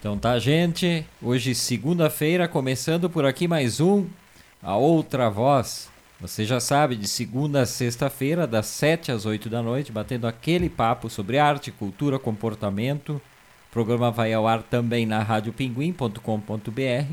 Então tá, gente. Hoje, segunda-feira, começando por aqui mais um A Outra Voz. Você já sabe, de segunda a sexta-feira, das 7 às 8 da noite, batendo aquele papo sobre arte, cultura, comportamento. O programa vai ao ar também na radiopinguim.com.br,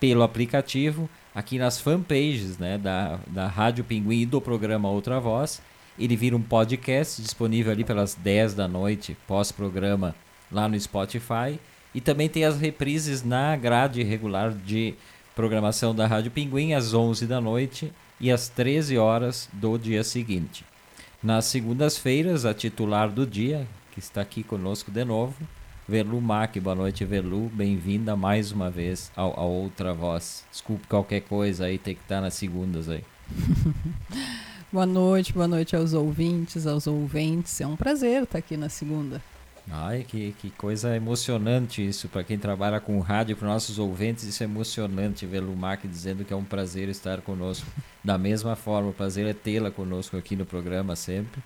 pelo aplicativo, aqui nas fanpages né, da, da Rádio Pinguim e do programa Outra Voz. Ele vira um podcast disponível ali pelas 10 da noite, pós-programa, lá no Spotify. E também tem as reprises na grade regular de programação da Rádio Pinguim às 11 da noite e às 13 horas do dia seguinte. Nas segundas-feiras, a titular do dia, que está aqui conosco de novo, Velu Mac. Boa noite, Velu. Bem-vinda mais uma vez ao, Outra Voz. Desculpe qualquer coisa aí, tem que estar nas segundas aí. boa noite, boa noite aos ouvintes, aos ouventes. É um prazer estar aqui na segunda. Ai, que, que coisa emocionante isso. Para quem trabalha com rádio, para nossos ouvintes, isso é emocionante ver Lumac dizendo que é um prazer estar conosco. Da mesma forma, o prazer é tê-la conosco aqui no programa sempre,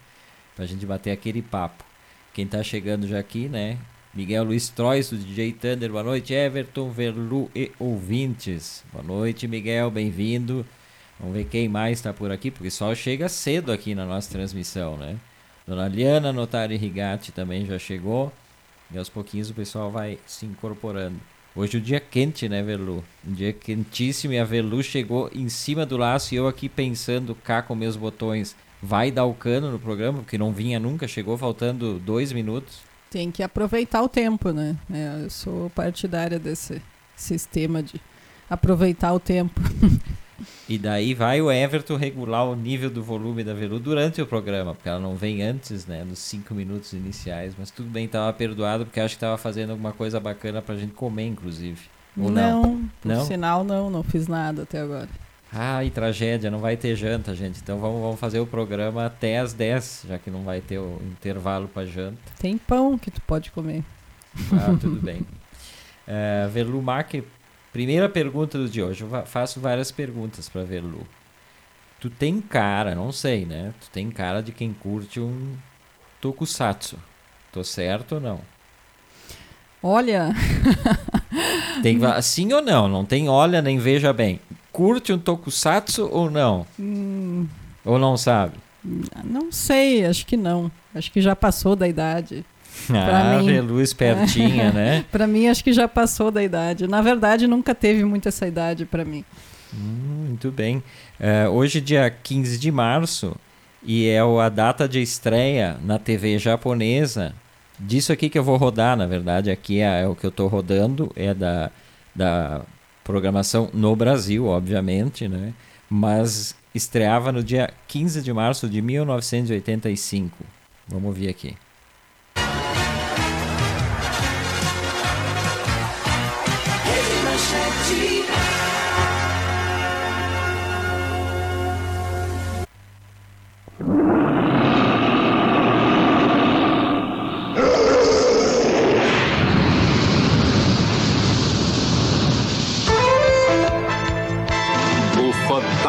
para a gente bater aquele papo. Quem está chegando já aqui, né? Miguel Luiz Trois, do DJ Thunder. Boa noite, Everton, Verlu e ouvintes. Boa noite, Miguel, bem-vindo. Vamos ver quem mais está por aqui, porque só chega cedo aqui na nossa transmissão, né? Dona Liana Notari Rigatti também já chegou. E aos pouquinhos o pessoal vai se incorporando. Hoje o dia quente, né, Velu? Um dia quentíssimo e a Velu chegou em cima do laço e eu aqui pensando cá com meus botões. Vai dar o cano no programa, porque não vinha nunca, chegou faltando dois minutos. Tem que aproveitar o tempo, né? É, eu sou partidária desse sistema de aproveitar o tempo. E daí vai o Everton regular o nível do volume da Velu durante o programa, porque ela não vem antes, né, nos cinco minutos iniciais, mas tudo bem, estava perdoado, porque acho que estava fazendo alguma coisa bacana pra gente comer, inclusive. Ou não, não, por não? sinal não, não fiz nada até agora. E tragédia, não vai ter janta, gente. Então vamos, vamos fazer o programa até as 10, já que não vai ter o intervalo para janta. Tem pão que tu pode comer. Ah, tudo bem. Uh, Velu Mark Primeira pergunta do dia hoje. Eu faço várias perguntas para ver, Lu. Tu tem cara, não sei, né? Tu tem cara de quem curte um tokusatsu. Tô certo ou não? Olha. tem sim ou não? Não tem olha nem veja bem. Curte um tokusatsu ou não? Hum. Ou não sabe? Não sei, acho que não. Acho que já passou da idade. Ah, mim, luz pertinha, né? para mim, acho que já passou da idade. Na verdade, nunca teve muito essa idade para mim. Hum, muito bem. Uh, hoje, dia 15 de março, e é a data de estreia na TV japonesa disso aqui que eu vou rodar, na verdade. Aqui é, é o que eu estou rodando, é da, da programação no Brasil, obviamente, né? Mas estreava no dia 15 de março de 1985. Vamos ouvir aqui.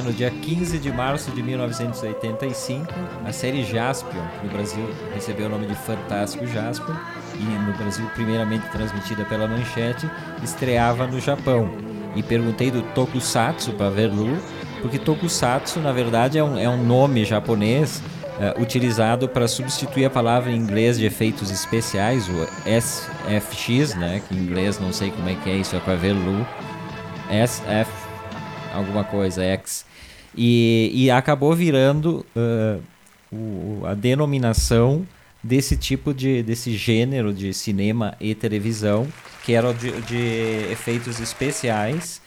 no dia 15 de março de 1985, a série Jaspion, no Brasil recebeu o nome de Fantástico Jaspion, e no Brasil primeiramente transmitida pela Manchete, estreava no Japão. E perguntei do Tokusatsu para Verlu, porque Tokusatsu, na verdade, é um, é um nome japonês uh, utilizado para substituir a palavra em inglês de efeitos especiais, o SFX, né, que em inglês não sei como é que é isso, é para Verlu, SF alguma coisa, X. E, e acabou virando uh, o, a denominação desse tipo de desse gênero de cinema e televisão que era de, de efeitos especiais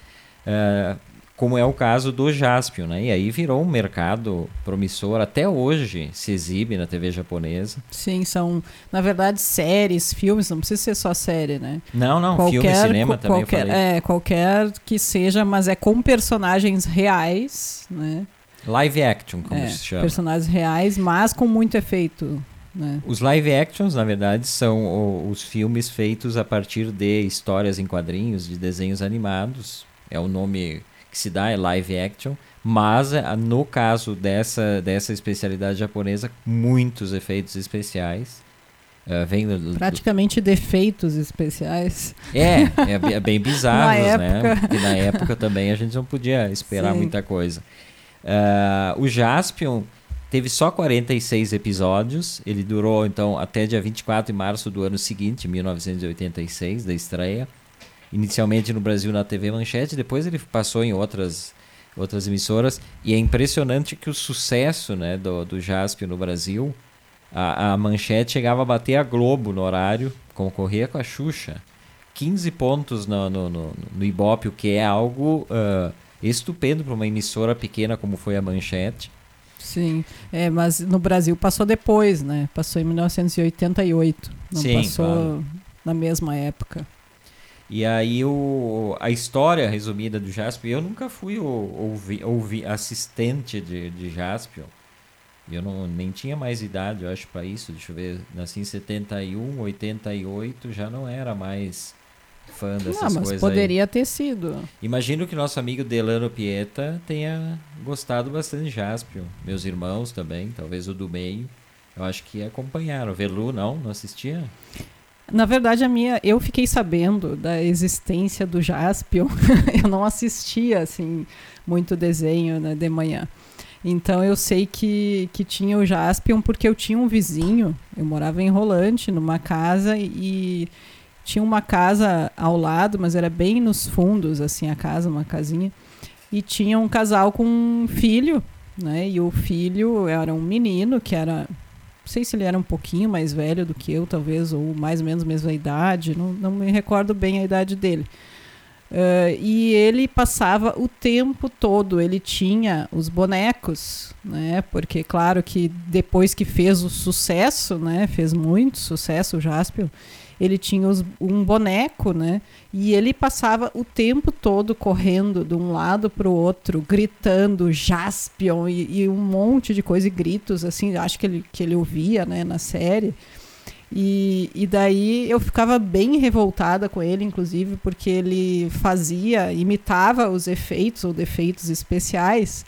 uh, como é o caso do Jaspion, né? E aí virou um mercado promissor, até hoje se exibe na TV japonesa. Sim, são, na verdade, séries, filmes, não precisa ser só série, né? Não, não, qualquer, filme, cinema também qualquer, É, qualquer que seja, mas é com personagens reais, né? Live action, como é, se chama. Personagens reais, mas com muito efeito. Né? Os live actions, na verdade, são os filmes feitos a partir de histórias em quadrinhos, de desenhos animados. É o nome que se dá, é live action. Mas, eh, no caso dessa, dessa especialidade japonesa, muitos efeitos especiais. Uh, vem do, do, Praticamente defeitos especiais. É, é, é bem bizarros, né? Porque na época também a gente não podia esperar Sim. muita coisa. Uh, o Jaspion teve só 46 episódios. Ele durou, então, até dia 24 de março do ano seguinte, 1986, da estreia. Inicialmente no Brasil na TV Manchete, depois ele passou em outras, outras emissoras. E é impressionante que o sucesso né, do, do Jaspion no Brasil, a, a Manchete chegava a bater a Globo no horário, concorria com a Xuxa. 15 pontos no, no, no, no Ibope, o que é algo... Uh, estupendo para uma emissora pequena como foi a Manchete. Sim, é, mas no Brasil passou depois, né? Passou em 1988, não Sim, passou claro. na mesma época. E aí o, a história resumida do Jaspion, eu nunca fui ouvi, ouvi, assistente de, de Jaspion. Eu não, nem tinha mais idade, eu acho, para isso. Deixa eu ver, nasci em 71, 88, já não era mais fã dessas não, mas coisas. Poderia aí. ter sido. Imagino que nosso amigo Delano Pieta tenha gostado bastante de Jaspion. Meus irmãos também, talvez o do meio. Eu acho que acompanharam. Velu, não? Não assistia? Na verdade, a minha, eu fiquei sabendo da existência do Jaspion. eu não assistia assim muito desenho né, de manhã. Então eu sei que, que tinha o Jaspion porque eu tinha um vizinho, eu morava em Rolante, numa casa e tinha uma casa ao lado, mas era bem nos fundos, assim, a casa, uma casinha. E tinha um casal com um filho, né? E o filho era um menino que era. Sei se ele era um pouquinho mais velho do que eu, talvez, ou mais ou menos mesma idade, não, não me recordo bem a idade dele. Uh, e ele passava o tempo todo, ele tinha os bonecos, né? Porque, claro que depois que fez o sucesso, né? Fez muito sucesso o Jaspion ele tinha os, um boneco, né? E ele passava o tempo todo correndo de um lado para o outro, gritando Jaspion e, e, um monte de coisa e gritos, assim, acho que ele, que ele ouvia, né, na série. E, e daí eu ficava bem revoltada com ele, inclusive, porque ele fazia, imitava os efeitos ou defeitos especiais.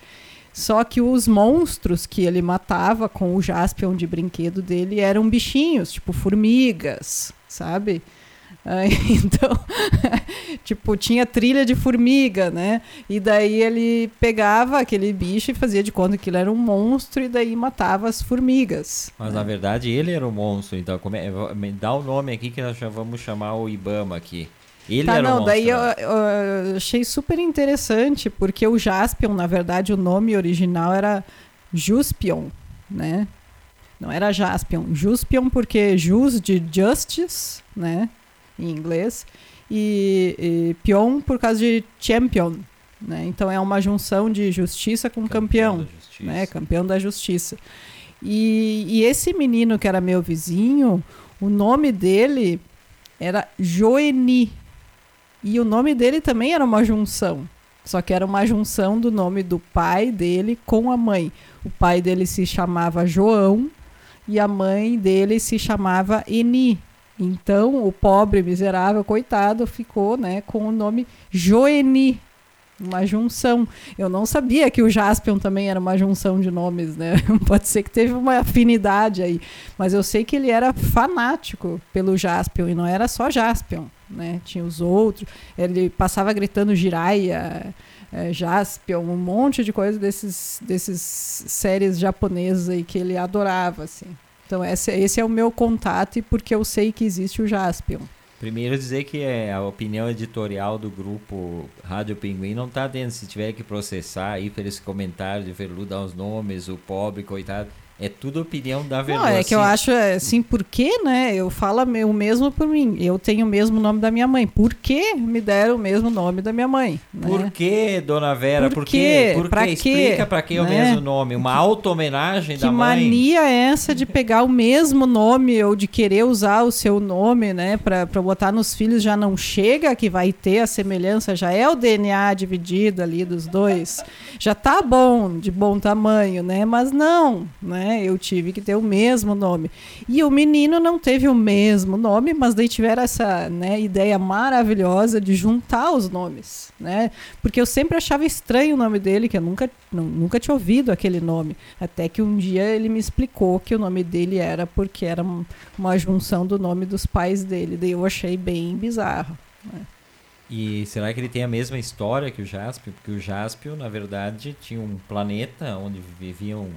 Só que os monstros que ele matava com o Jaspion de brinquedo dele eram bichinhos, tipo formigas, sabe? então, tipo, tinha trilha de formiga, né? E daí ele pegava aquele bicho e fazia de conta que ele era um monstro e daí matava as formigas. Mas né? na verdade ele era o um monstro, então como é, me dá o nome aqui que nós já vamos chamar o Ibama aqui. Ele tá, era não, um daí eu, eu, achei super interessante, porque o Jaspion, na verdade, o nome original era Juspion, né? Não era Jaspion. Juspion porque Jus de Justice, né? Em inglês. E, e Pion por causa de Champion, né? Então é uma junção de justiça com campeão, campeão né? Campeão da justiça. E, e esse menino que era meu vizinho, o nome dele era Joeni. E o nome dele também era uma junção. Só que era uma junção do nome do pai dele com a mãe. O pai dele se chamava João e a mãe dele se chamava Eni. Então, o pobre, miserável, coitado, ficou né, com o nome Joeni, uma junção. Eu não sabia que o Jaspion também era uma junção de nomes, né? Pode ser que teve uma afinidade aí. Mas eu sei que ele era fanático pelo Jaspion, e não era só Jaspion, né? Tinha os outros. Ele passava gritando Jiraiya, é, Jaspion, um monte de coisa desses, desses séries japonesas aí que ele adorava, assim. Então esse, esse é o meu contato e porque eu sei que existe o Jaspion. Primeiro dizer que é a opinião editorial do grupo Rádio Pinguim não está dentro. Se tiver que processar aí por esse comentário de Verlu dar os nomes, o pobre, coitado, É tudo opinião da verdade. Não, é que eu acho é, assim, por que, né? Eu falo o mesmo por mim. Eu tenho o mesmo nome da minha mãe. Por que me deram o mesmo nome da minha mãe? Né? Por que, dona Vera? Por, por quê? Por pra quê? Explica pra quem é o né? mesmo nome. Uma auto-homenagem da mãe. Que mania é essa de pegar o mesmo nome ou de querer usar o seu nome, né? Pra, pra botar nos filhos já não chega, que vai ter a semelhança, já é o DNA dividido ali dos dois. Já tá bom, de bom tamanho, né? Mas não, né? Né? Eu tive que ter o mesmo nome. E o menino não teve o mesmo nome, mas daí tiveram essa né, ideia maravilhosa de juntar os nomes, né? Porque eu sempre achava estranho o nome dele, que eu nunca, nunca tinha ouvido aquele nome. Até que um dia ele me explicou que o nome dele era porque era uma junção do nome dos pais dele. Daí eu achei bem bizarro. Né? E será que ele tem a mesma história que o Jaspio? Porque o Jaspio, na verdade, tinha um planeta onde viviam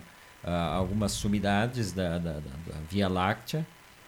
uh, algumas sumidades da, da, da, Via Láctea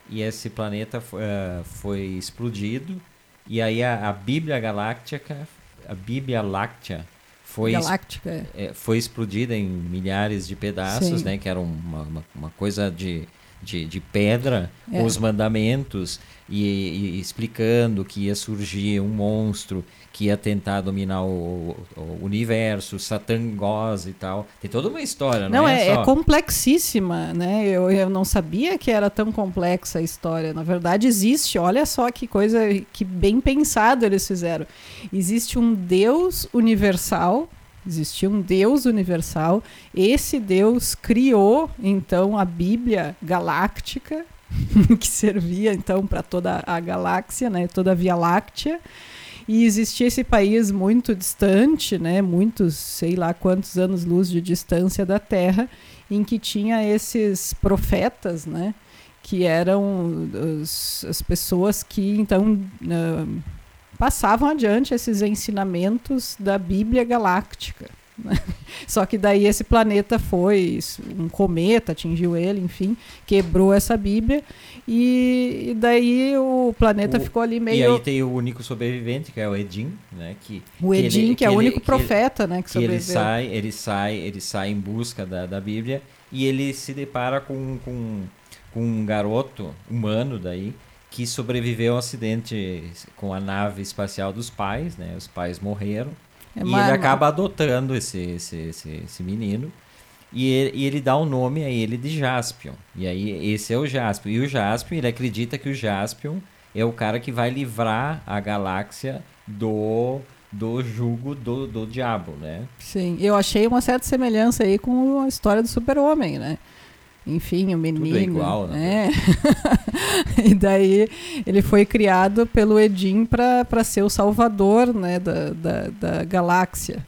e esse planeta uh, foi explodido e aí a, a Bíblia Galáctica, a Bíblia Láctea foi, Galáctica, é. é. foi explodida em milhares de pedaços, Sim. né? Que era uma, uma, uma coisa de, de, de pedra, é. com os mandamentos e, e, explicando que ia surgir um monstro que ia tentar dominar o, o universo, Satangos e tal. Tem toda uma história, não, não é? é, é complexíssima, né? Eu, eu não sabia que era tão complexa a história. Na verdade, existe. Olha só que coisa que bem pensado eles fizeram. Existe um Deus universal. Existia um Deus universal. Esse Deus criou, então, a Bíblia galáctica, que servia, então, para toda a galáxia, né? toda a Via Láctea. E existia esse país muito distante, né, muitos, sei lá quantos anos-luz de distância da Terra, em que tinha esses profetas, né, que eram os, as pessoas que então uh, passavam adiante esses ensinamentos da Bíblia Galáctica. Né? Só que daí esse planeta foi, um cometa atingiu ele, enfim, quebrou essa Bíblia e, e daí o planeta o, ficou ali meio. E aí tem o único sobrevivente, que é o Edim, né? Que, o Edim, que, ele, que é o único ele, profeta, né? Que, que ele sai, ele sai, ele sai em busca da, da Bíblia e ele se depara com, com, com um garoto humano daí que sobreviveu ao acidente com a nave espacial dos pais, né? Os pais morreram. É e ele acaba adotando esse, esse, esse, esse menino. E ele, e ele, dá o um nome a ele de Jaspion. E aí esse é o Jaspion. E o Jaspion, ele acredita que o Jaspion é o cara que vai livrar a galáxia do do jugo do, do diabo, né? Sim, eu achei uma certa semelhança aí com a história do super-homem, né? enfim, o menino. Tudo é igual, né? É. e daí ele foi criado pelo Edim para ser o salvador né, da, da, da, galáxia.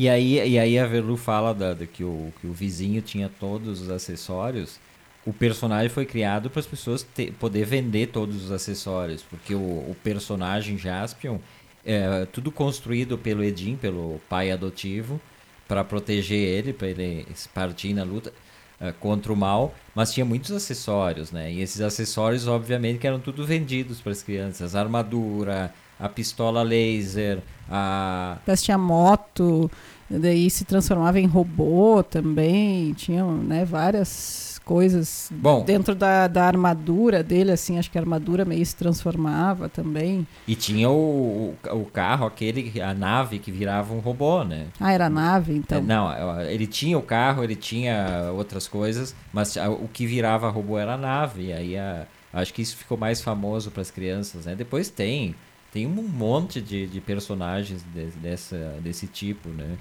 E aí, e aí a Verlu fala da, da, que, o, que o vizinho tinha todos os acessórios. O personagem foi criado para as pessoas ter, poder vender todos os acessórios, porque o, o personagem Jaspion é tudo construído pelo Edim, pelo pai adotivo, para proteger ele, para ele partir na luta. Eh, contra o mal, mas tinha muitos acessórios, né? E esses acessórios, obviamente, que eram tudo vendidos para as crianças. Armadura, a pistola laser, a... Mas tinha moto, daí se transformava em robô também, tinham né, várias coisas Bom, dentro da, da armadura dele, assim, acho que a armadura meio se transformava também. E tinha o, o, carro, aquele, a nave que virava um robô, né? Ah, era a nave, então? É, não, ele tinha o carro, ele tinha outras coisas, mas o que virava robô era a nave, e aí a, acho que isso ficou mais famoso para as crianças, né? Depois tem, tem um monte de, de personagens de, dessa, desse tipo, né?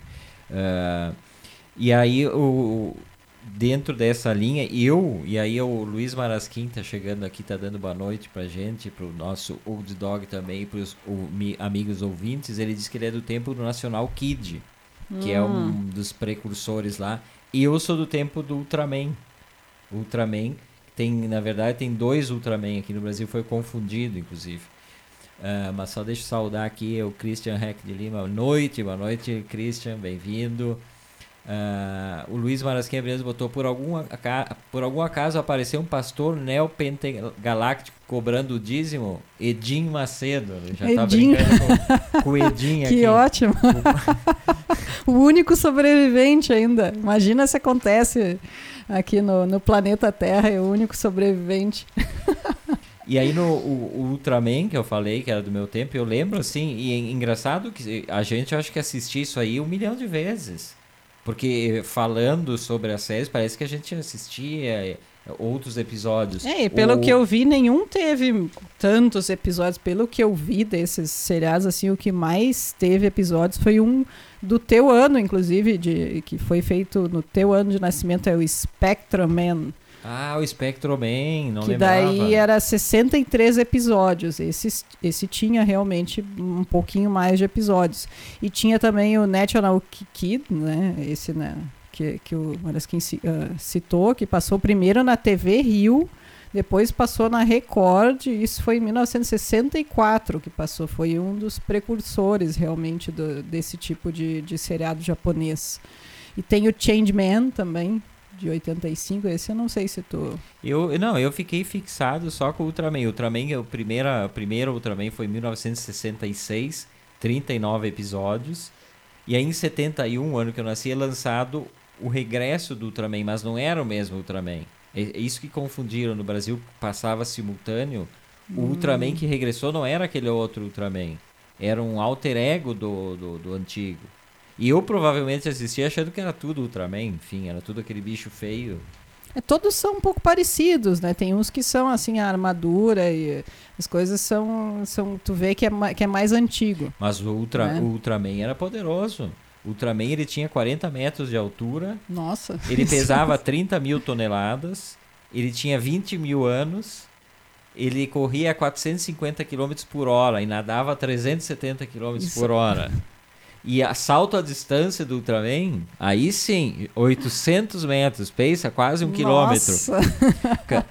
Uh, e aí o, dentro dessa linha, eu, e aí o Luiz Marasquim tá chegando aqui, tá dando boa noite pra gente, pro nosso Old Dog também, pros o, mi, amigos ouvintes, ele disse que ele é do tempo do Nacional Kid, que é um hum. dos precursores lá. E eu sou do tempo do Ultraman. Ultraman, tem, na verdade, tem dois Ultraman aqui no Brasil, foi confundido, inclusive. Uh, mas só deixa eu saudar aqui o Christian Heck de Lima. Boa noite, boa noite, Christian, bem-vindo. Uh, o Luiz Marasquinha Breno botou por algum, por algum acaso apareceu um pastor neopentagaláctico cobrando o dízimo? Edim Macedo. Já Edim. tá brincando com, com o Edim aqui. Que ótimo. o único sobrevivente ainda. Imagina se acontece aqui no, no planeta Terra, é o único sobrevivente. E aí no o, o Ultraman, que eu falei, que era do meu tempo, eu lembro assim, e é engraçado que a gente acho que assistiu isso aí um milhão de vezes. Porque falando sobre a série, parece que a gente assistia outros episódios. É, e pelo o... que eu vi, nenhum teve tantos episódios. Pelo que eu vi desses seriados, assim, o que mais teve episódios foi um do teu ano, inclusive, de, que foi feito no teu ano de nascimento, é o Spectrum Man. Ah, o Spectroman, não que lembrava. daí era 63 episódios. Esse, esse tinha realmente um pouquinho mais de episódios. E tinha também o National Kid, né? Esse, né? Que, que o Marasquim uh, citou, que passou primeiro na TV Rio, depois passou na Record, isso foi em 1964 que passou. Foi um dos precursores realmente do, desse tipo de, de seriado japonês. E tem o Changeman também, de 85, esse eu não sei se tu. Eu, não, eu fiquei fixado só com o Ultraman. O Ultraman, o primeira, o primeiro Ultraman foi em 1966, 39 episódios. E aí em 71, ano que eu nasci, é lançado o regresso do Ultraman, mas não era o mesmo Ultraman. É, é isso que confundiram no Brasil, passava simultâneo. O hum. Ultraman que regressou não era aquele outro Ultraman. Era um alter ego do, do, do antigo. E eu provavelmente assisti achando que era tudo Ultraman, enfim, era tudo aquele bicho feio. É, todos são um pouco parecidos, né? Tem uns que são assim, a armadura e as coisas são. são tu vê que é, que é mais antigo. Mas o, Ultra, né? o Ultraman era poderoso. O Ultraman ele tinha 40 metros de altura. Nossa. Ele pesava 30 mil toneladas. Ele tinha 20 mil anos. Ele corria a 450 km por hora e nadava a 370 km por hora. E a salto à distância do Ultraman, aí sim, 800 metros, pensa, quase um Nossa. quilômetro.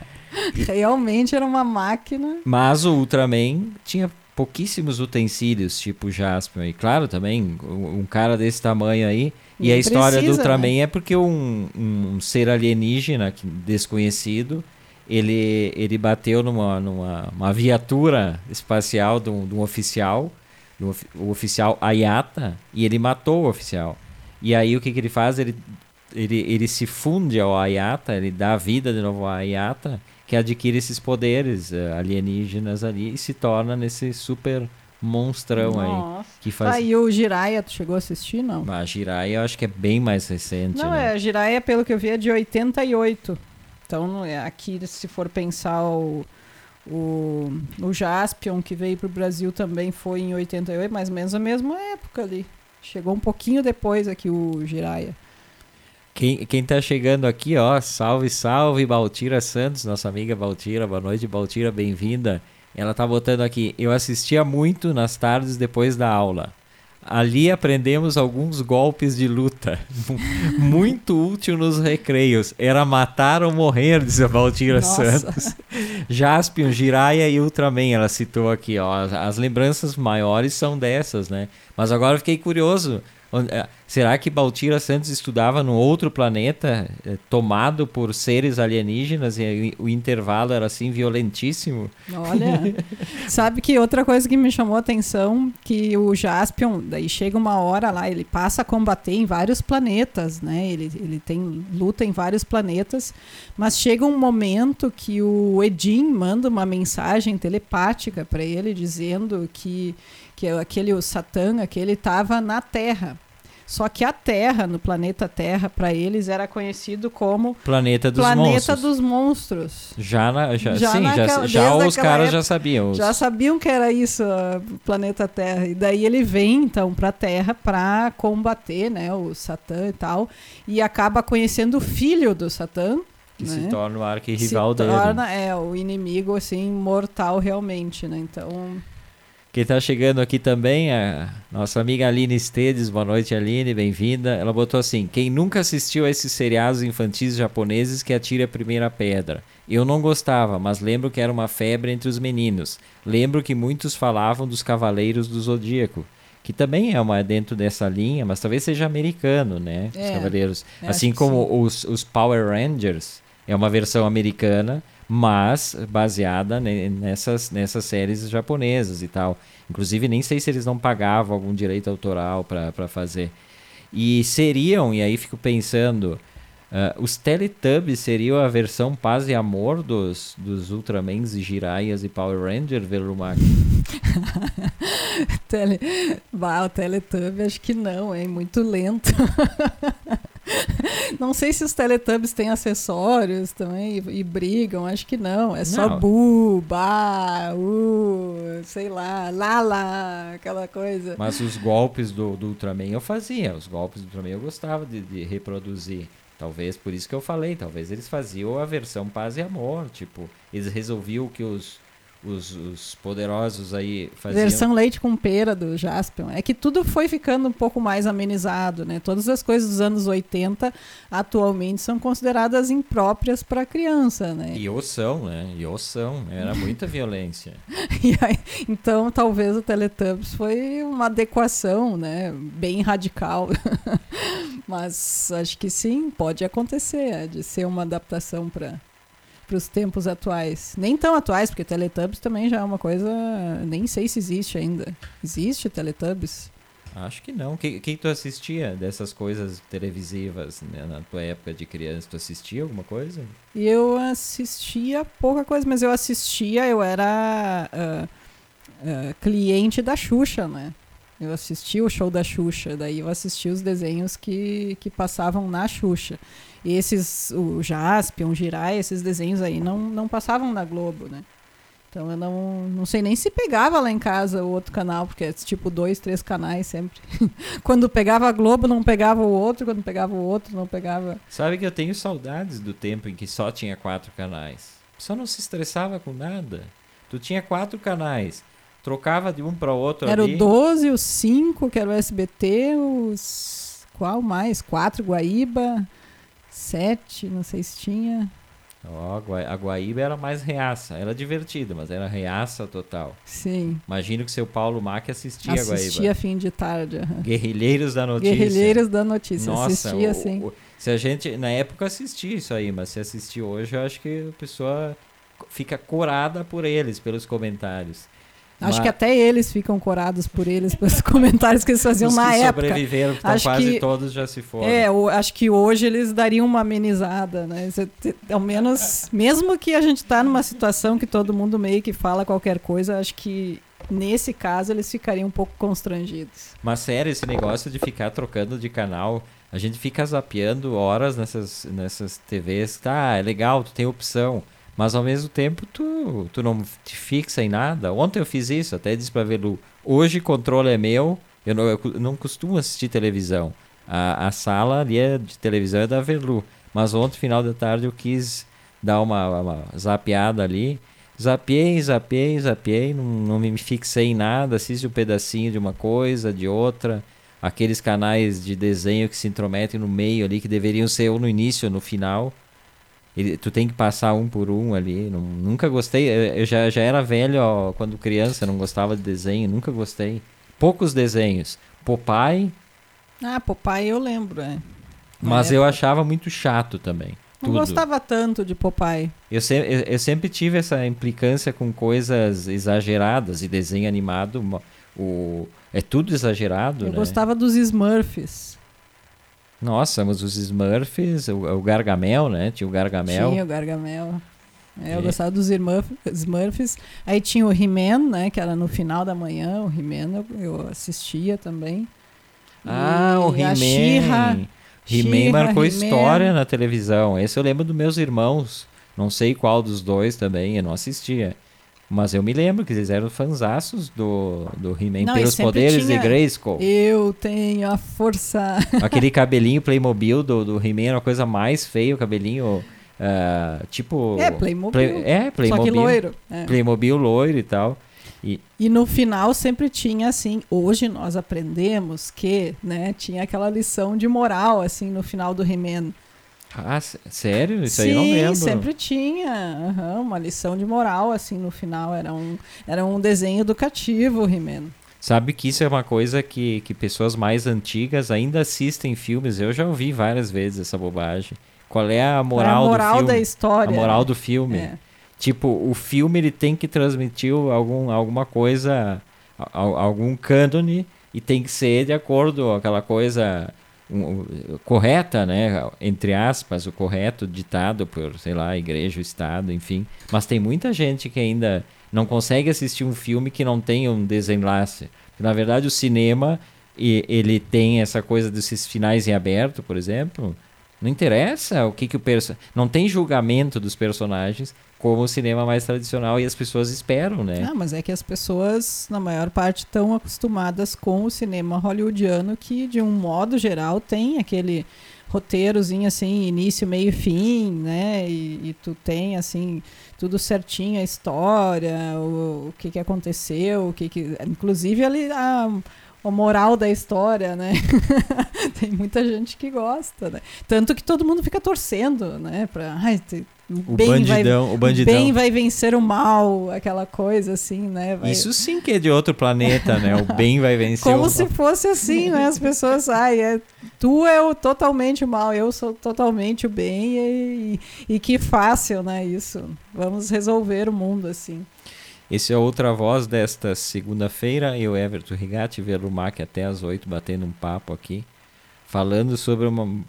Realmente era uma máquina. Mas o Ultraman tinha pouquíssimos utensílios, tipo Jaspion. E claro, também, um cara desse tamanho aí. E, e a história precisa, do Ultraman né? é porque um, um ser alienígena desconhecido ele, ele bateu numa, numa viatura espacial de um, de um oficial no, o oficial Ayata e ele matou o oficial. E aí o que, que ele faz? Ele, ele, ele se funde ao Ayata, ele dá vida de novo ao Ayata, que adquire esses poderes uh, alienígenas ali e se torna nesse super monstrão Nossa. aí. Que faz... Ah, e o Jiraiya, tu chegou a assistir, não? A Jiraiya eu acho que é bem mais recente. Não, né? é, a Jiraiya, pelo que eu vi, é de 88. Então, é, aqui, se for pensar o o, o Jaspion, que veio para o Brasil também foi em 88, mais ou menos a mesma época ali. Chegou um pouquinho depois aqui o Jiraya. Quem, quem tá chegando aqui, ó, salve, salve, Baltira Santos, nossa amiga Baltira, boa noite, Baltira, bem-vinda. Ela tá botando aqui, eu assistia muito nas tardes depois da aula. Ali aprendemos alguns golpes de luta. Muito útil nos recreios. Era matar ou morrer, diz a Valtira Santos. Jaspion, Jiraya e Ultraman, ela citou aqui. Ó. As lembranças maiores são dessas, né? Mas agora eu fiquei curioso. É, será que Baltira Santos estudava num outro planeta é, tomado por seres alienígenas e o intervalo era assim violentíssimo? Olha, sabe que outra coisa que me chamou a atenção que o Jaspion, daí chega uma hora lá, ele passa a combater em vários planetas, né? Ele, ele tem luta em vários planetas, mas chega um momento que o Edin manda uma mensagem telepática para ele dizendo que que é aquele o Satã, aquele estava na Terra. Só que a Terra, no planeta Terra, para eles era conhecido como Planeta dos Planeta Monstros. dos Monstros. Já, na, já, já sim, naquela, já, já os caras época, já sabiam. Já sabiam que era isso, o planeta Terra. E daí ele vem então para a Terra para combater, né, o Satã e tal, e acaba conhecendo o filho do Satã, que né? se torna o arquirrival dele. Se torna, é, o inimigo, assim, mortal realmente, né? Então... Quem está chegando aqui também é a nossa amiga Aline Estedes. Boa noite, Aline, bem-vinda. Ela botou assim: quem nunca assistiu a esses seriados infantis japoneses que atire a primeira pedra. Eu não gostava, mas lembro que era uma febre entre os meninos. Lembro que muitos falavam dos Cavaleiros do Zodíaco, que também é uma dentro dessa linha, mas talvez seja americano, né? É, os Cavaleiros. Assim como os, os Power Rangers, é uma versão americana mas baseada nessas, nessas séries japonesas e tal. Inclusive, nem sei se eles não pagavam algum direito autoral para fazer. E seriam, e aí fico pensando, Uh, os Teletubbies seriam a versão paz e amor dos, dos Ultramans e Jiraias e Power Ranger, Velumac? Tele... Bah, o Teletubbies acho que não, é muito lento. não sei se os Teletubbies têm acessórios também e, e brigam, acho que não. É só não. bu, ba, uh, sei lá, lala, aquela coisa. Mas os golpes do, do Ultraman eu fazia, os golpes do Ultraman eu gostava de, de reproduzir. Talvez por isso que eu falei, talvez eles faziam a versão paz e amor, tipo, eles resolviam que os os, os, poderosos aí faziam. Versão leite com pera do Jaspion. É que tudo foi ficando um pouco mais amenizado, né? Todas as coisas dos anos 80 atualmente são consideradas impróprias para criança, né? E o são, né? E o são. Era muita violência. aí, então, talvez o Teletubbies foi uma adequação, né? Bem radical. Mas acho que sim, pode acontecer, é, de ser uma adaptação para para os tempos atuais. Nem tão atuais, porque Teletubbies também já é uma coisa. Nem sei se existe ainda. Existe Teletubbies? Acho que não. O que, que tu assistia dessas coisas televisivas né, na tua época de criança? Tu assistia alguma coisa? Eu assistia pouca coisa, mas eu assistia, eu era uh, uh, cliente da Xuxa, né? Eu assistia o show da Xuxa, daí eu assistia os desenhos que, que passavam na Xuxa. E esses, o Jaspion, o Jirai, esses desenhos aí não, não passavam na Globo, né? Então eu não, não sei nem se pegava lá em casa o outro canal, porque é tipo dois, três canais sempre. quando pegava a Globo, não pegava o outro, quando pegava o outro, não pegava. Sabe que eu tenho saudades do tempo em que só tinha quatro canais. Só não se estressava com nada. Tu tinha quatro canais, trocava de um para o outro Era ali. o 12, o 5, que era o SBT, os. Qual mais? Quatro Guaíba sete, não sei se tinha. Oh, a Guaíba era mais reaça, era divertida, mas era reaça total. Sim. Imagino que seu Paulo Mac assistia, assistia a Guaíba. Assistia fim de tarde. Uhum. Guerrilheiros da Notícia. Guerrilheiros da Notícia, Nossa, assistia sim. O, se a gente, na época assistia isso aí, mas se assistir hoje, eu acho que a pessoa fica corada por eles, pelos comentários. Acho Mas... que até eles ficam corados por eles, pelos comentários que eles faziam Os na que época. sobreviveram, então acho quase que, todos já se foram. É, eu, acho que hoje eles dariam uma amenizada, né? Ao menos, mesmo que a gente tá numa situação que todo mundo meio que fala qualquer coisa, acho que nesse caso eles ficariam um pouco constrangidos. Mas sério, esse negócio de ficar trocando de canal, a gente fica zapeando horas nessas, nessas TVs, tá, é legal, tu tem opção. Mas ao mesmo tempo tu, tu não te fixa em nada. Ontem eu fiz isso, até disse pra Velu. Hoje o controle é meu, eu não, eu não costumo assistir televisão. A, a sala ali é de televisão é da Velu. Mas ontem, final da tarde, eu quis dar uma, uma zapeada ali. Zapiei, zapiei, zapiei, não, não me fixei em nada, assisti um pedacinho de uma coisa, de outra. Aqueles canais de desenho que se intrometem no meio ali, que deveriam ser ou no início ou no final. Ele, tu tem que passar um por um ali. Não, nunca gostei. Eu, eu, já, já era velho ó, quando criança, não gostava de desenho, nunca gostei. Poucos desenhos. Popeye. Ah, Popeye eu lembro, é. Mas eu achava muito chato também. Não tudo. gostava tanto de Popeye. Eu, se, eu, eu, sempre tive essa implicância com coisas exageradas e desenho animado. O, é tudo exagerado. Eu né? gostava dos Smurfs. Nossa, mas os Smurfs, o, o Gargamel, né? Tinha o Gargamel. Tinha o Gargamel. É, eu gostava dos Smurfs. Aí tinha o He-Man, né? Que era no final da manhã. O He-Man eu, eu, assistia também. Ah, e o He-Man. He-Man marcou He história na televisão. Esse eu lembro dos meus irmãos. Não sei qual dos dois também, eu não assistia. Mas eu me lembro que eles eram fanzaços do, do He-Man pelos poderes tinha, de Grayskull. Eu tenho a força. Aquele cabelinho Playmobil do, do He-Man era uma coisa mais feia, o cabelinho. Uh, tipo. É, Playmobil. Play, é, Playmobil. Só que loiro. É. Playmobil loiro e tal. E, e no final sempre tinha assim, hoje nós aprendemos que, né, tinha aquela lição de moral assim no final do He-Man ah, sério? Isso Sim, aí eu não lembro. sempre tinha uhum, uma lição de moral, assim, no final. Era um, era um desenho educativo, He-Man. Sabe que isso é uma coisa que, que pessoas mais antigas ainda assistem filmes. Eu já ouvi várias vezes essa bobagem. Qual é a moral, é a moral do filme? da história. A moral do filme. É. Tipo, o filme ele tem que transmitir algum, alguma coisa, algum cânone, e tem que ser de acordo com aquela coisa um, correta, né? Entre aspas, o correto ditado por, sei lá, igreja, estado, enfim. Mas tem muita gente que ainda não consegue assistir um filme que não tenha um desenlace. Na verdade, o cinema ele tem essa coisa desses finais em aberto, por exemplo. Não interessa o que, que o personagem. Não tem julgamento dos personagens como o cinema mais tradicional e as pessoas esperam, né? Ah, mas é que as pessoas, na maior parte, estão acostumadas com o cinema hollywoodiano, que, de um modo geral, tem aquele roteirozinho assim, início, meio e fim, né? E, e, tu tem assim tudo certinho a história, o, o que que aconteceu, o que que inclusive ali a, a moral da história, né? tem muita gente que gosta, né? Tanto que todo mundo fica torcendo, né, para ai, o bem bandidão, vai, o bandidão. bem vai vencer o mal, aquela coisa assim, né? Vai... Isso sim que é de outro planeta, né? O bem vai vencer Como o mal. se fosse assim, né? As pessoas, ai, é, tu é o totalmente o mal, eu sou totalmente o bem e, e, e que fácil, né? Isso. Vamos resolver o mundo assim. Esse é outra voz desta segunda-feira. Eu, Everton Rigatti, Velumac até às oito batendo um papo aqui, falando sobre uma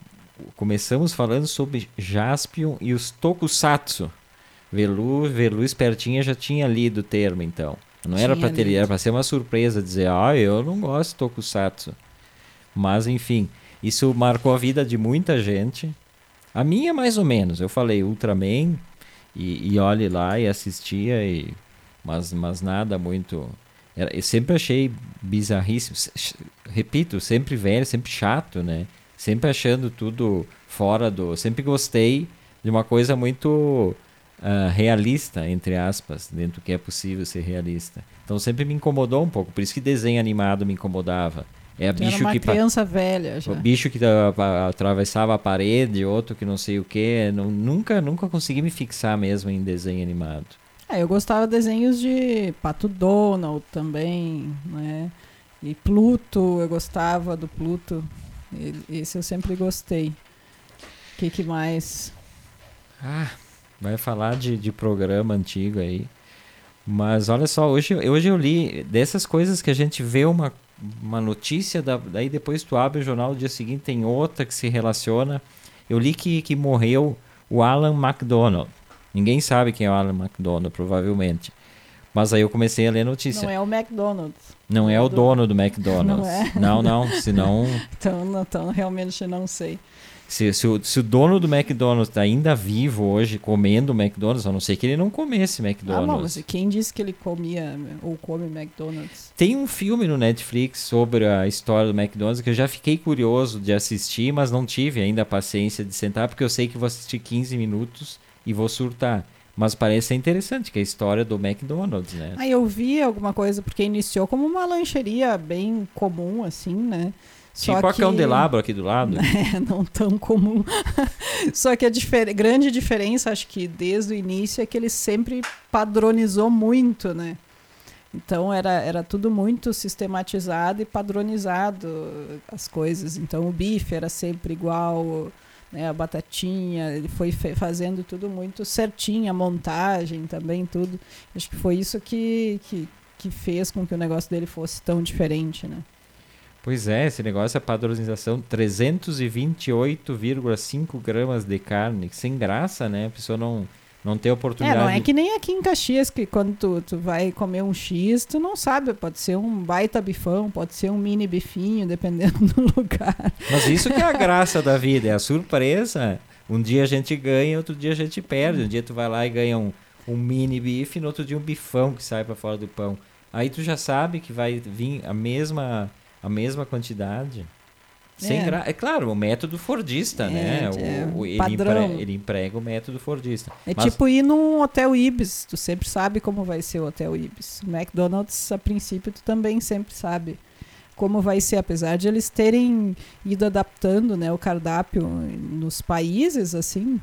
começamos falando sobre Jaspion e os Tokusatsu. Velu, Velu Espertinha já tinha lido o termo, então. Não tinha era para ter, era para ser uma surpresa dizer, ah, eu não gosto de Tokusatsu. Mas enfim, isso marcou a vida de muita gente. A minha mais ou menos. Eu falei Ultraman e, e olhe lá e assistia e mas mas nada muito eu sempre achei bizarríssimo. Repito, sempre velho, sempre chato, né? sempre achando tudo fora do. Sempre gostei de uma coisa muito uh, realista, entre aspas, dentro do que é possível ser realista. Então sempre me incomodou um pouco, por isso que desenho animado me incomodava. É bicho era uma que criança velha já. O bicho que atravessava a parede, outro que não sei o que. Nunca, nunca consegui me fixar mesmo em desenho animado. É, eu gostava de desenhos de Pato Donald também, né? E Pluto, eu gostava do Pluto. Esse eu sempre gostei. O que, que mais? Ah, vai falar de, de programa antigo aí. Mas olha só, hoje, hoje eu li dessas coisas que a gente vê uma, uma notícia, da, daí depois tu abre o jornal, no dia seguinte tem outra que se relaciona. Eu li que, que morreu o Alan McDonald. Ninguém sabe quem é o Alan McDonald, provavelmente. Mas aí eu comecei a ler notícia. Não é o McDonald's. Não é o dono do McDonald's. Não, é? não, não, senão... então, então, realmente não sei. Se, se, o, se o dono do McDonald's está ainda vivo hoje, comendo o McDonald's, a não ser que ele não comesse McDonald's. Ah, não, mas quem disse que ele comia ou come McDonald's? Tem um filme no Netflix sobre a história do McDonald's que eu já fiquei curioso de assistir, mas não tive ainda a paciência de sentar, porque eu sei que vou assistir 15 minutos e vou surtar. Mas parece ser interessante, que é a história do McDonald's, né? Ah, eu vi alguma coisa, porque iniciou como uma lancheria bem comum, assim, né? Só tipo que... a Candelabro aqui do lado. É, não tão comum. Só que a difer... grande diferença, acho que desde o início, é que ele sempre padronizou muito, né? Então era, era tudo muito sistematizado e padronizado as coisas. Então o bife era sempre igual, né, a batatinha, ele foi fazendo tudo muito certinho, a montagem também, tudo. Acho que foi isso que, que, que fez com que o negócio dele fosse tão diferente, né? Pois é, esse negócio, a padronização, 328,5 gramas de carne, sem graça, né? A pessoa não, não tem oportunidade. É, não é que nem aqui em Caxias, que quando tu, tu vai comer um X, tu não sabe, pode ser um baita bifão, pode ser um mini bifinho, dependendo do lugar. Mas isso que é a graça da vida, é a surpresa. Um dia a gente ganha, outro dia a gente perde. Um dia tu vai lá e ganha um, um mini bife, no outro dia um bifão que sai para fora do pão. Aí tu já sabe que vai vir a mesma, a mesma quantidade. Sem é. Gra... é claro, o método fordista, é, né? É o, ele, empre... ele, emprega o método fordista. É Mas... tipo ir num hotel Ibis, tu sempre sabe como vai ser o hotel Ibis. O McDonald's, a princípio, tu também sempre sabe como vai ser, apesar de eles terem ido adaptando né, o cardápio nos países, assim,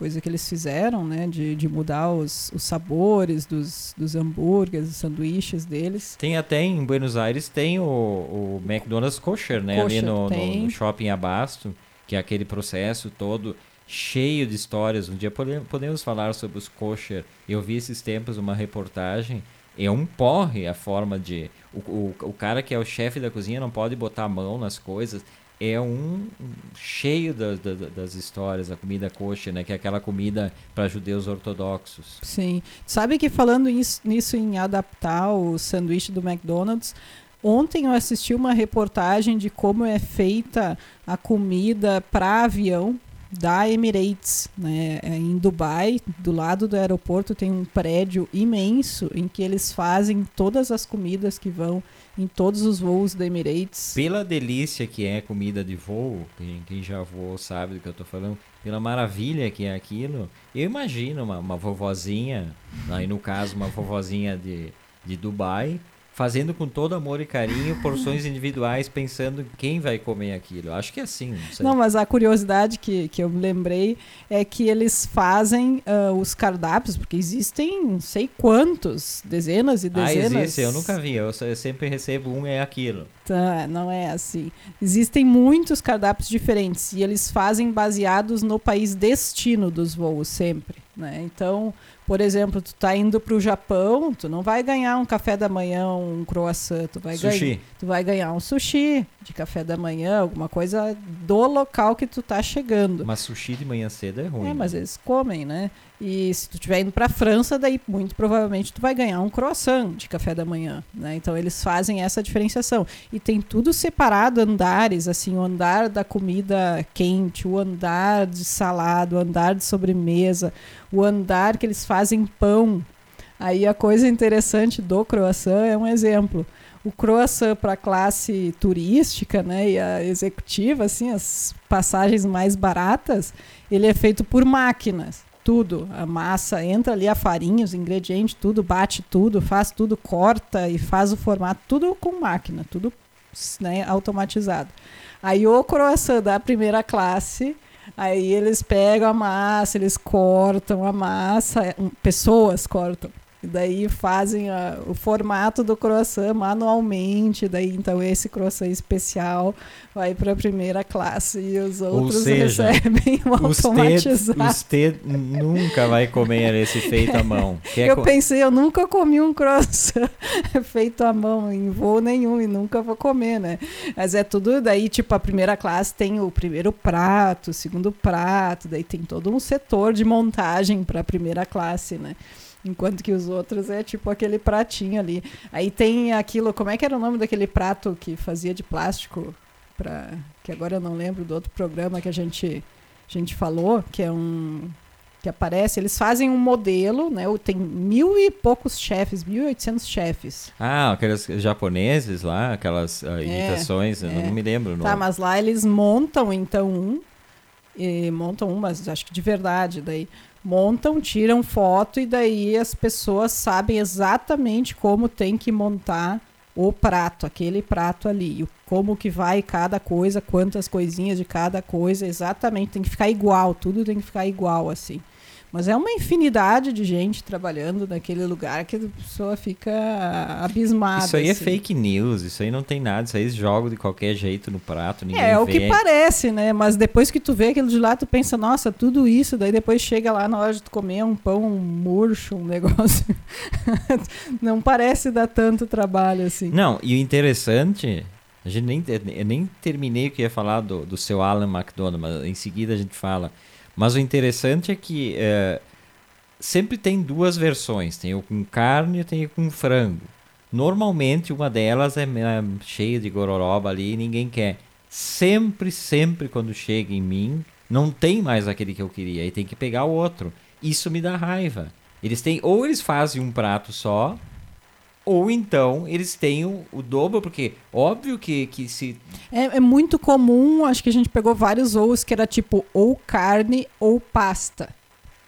coisa que eles fizeram, né? De, de mudar os, os sabores dos, dos hambúrgueres, dos sanduíches deles. Tem até em Buenos Aires, tem o, o McDonald's Kosher, né? Kosher, Ali no, no, no, shopping Abasto, que é aquele processo todo cheio de histórias. Um dia podemos falar sobre os kosher. Eu vi esses tempos uma reportagem. É um porre a forma de... O, o, o cara que é o chefe da cozinha não pode botar a mão nas coisas é um cheio da, da, das histórias, a comida kosher, né? Que é aquela comida para judeus ortodoxos. Sim. Sabe que falando isso, nisso em adaptar o sanduíche do McDonald's, ontem eu assisti uma reportagem de como é feita a comida para avião da Emirates, né? É em Dubai, do lado do aeroporto tem um prédio imenso em que eles fazem todas as comidas que vão em todos os voos da Emirates. Pela delícia que é comida de voo, quem, quem já voou sabe do que eu estou falando, pela maravilha que é aquilo, eu imagino uma, uma vovozinha, aí no caso uma vovozinha de, de Dubai, fazendo com todo amor e carinho porções individuais, pensando quem vai comer aquilo. Acho que é assim. Não, não mas a curiosidade que, que eu me lembrei é que eles fazem uh, os cardápios, porque existem não sei quantos, dezenas e ah, dezenas. Ah, existe, eu nunca vi, eu, eu sempre recebo um é aquilo. Tá, não é assim. Existem muitos cardápios diferentes e eles fazem baseados no país destino dos voos sempre, né? Então, por exemplo, tu tá indo para o Japão, tu não vai ganhar um café da manhã, um croissant, tu vai, ganhar, tu vai ganhar um sushi de café da manhã, alguma coisa do local que tu tá chegando. Mas sushi de manhã cedo é ruim. É, né? mas eles comem, né? E se tu estiver indo para a França, daí muito provavelmente tu vai ganhar um croissant de café da manhã, né? Então eles fazem essa diferenciação. E tem tudo separado, andares, assim, o andar da comida quente, o andar de salada, o andar de sobremesa, o andar que eles fazem pão. Aí a coisa interessante do croissant é um exemplo. O croissant para a classe turística, né, e a executiva, assim, as passagens mais baratas, ele é feito por máquinas tudo. A massa entra ali, a farinha, os ingredientes, tudo, bate tudo, faz tudo, corta e faz o formato, tudo com máquina, tudo né, automatizado. Aí o croissant da primeira classe, aí eles pegam a massa, eles cortam a massa, pessoas cortam e daí fazem a, o formato do croissant manualmente. Daí, então, esse croissant especial vai para a primeira classe e os outros seja, recebem o automatizado. Você nunca vai comer esse feito à mão. Quer eu pensei, eu nunca comi um croissant feito à mão em voo nenhum e nunca vou comer, né? Mas é tudo daí, tipo, a primeira classe tem o primeiro prato, o segundo prato, daí tem todo um setor de montagem para a primeira classe, né? Enquanto que os outros é tipo aquele pratinho ali. Aí tem aquilo, como é que era o nome daquele prato que fazia de plástico? Pra, que agora eu não lembro do outro programa que a gente, a gente falou, que é um. que aparece. Eles fazem um modelo, né? Tem mil e poucos chefes, mil e oitocentos chefes. Ah, aqueles japoneses lá, aquelas uh, imitações, é, eu é. não me lembro. Tá, mas lá eles montam então um. E montam um, mas acho que de verdade. Daí montam, tiram foto e daí as pessoas sabem exatamente como tem que montar o prato, aquele prato ali, como que vai cada coisa, quantas coisinhas de cada coisa, exatamente, tem que ficar igual, tudo tem que ficar igual assim. Mas é uma infinidade de gente trabalhando naquele lugar que a pessoa fica abismada. Isso aí é assim. é fake news, isso aí não tem nada, isso aí eles jogam de qualquer jeito no prato, ninguém É, é o que parece, né? Mas depois que tu vê aquilo de lá, tu pensa, nossa, tudo isso, daí depois chega lá na hora de tu comer um pão um murcho, um negócio. não parece dar tanto trabalho assim. Não, e o interessante a gente nem, eu nem terminei o que ia falar do, do seu Alan McDonald, mas em seguida a gente fala. Mas o interessante é que é, sempre tem duas versões: tem o com carne e tem o com frango. Normalmente uma delas é, é cheia de gororoba ali e ninguém quer. Sempre, sempre quando chega em mim, não tem mais aquele que eu queria, aí tem que pegar o outro. Isso me dá raiva. Eles têm, ou eles fazem um prato só, ou então eles têm o, o, dobro, porque óbvio que, que se. É, é, muito comum, acho que a gente pegou vários ous que era tipo ou carne ou pasta.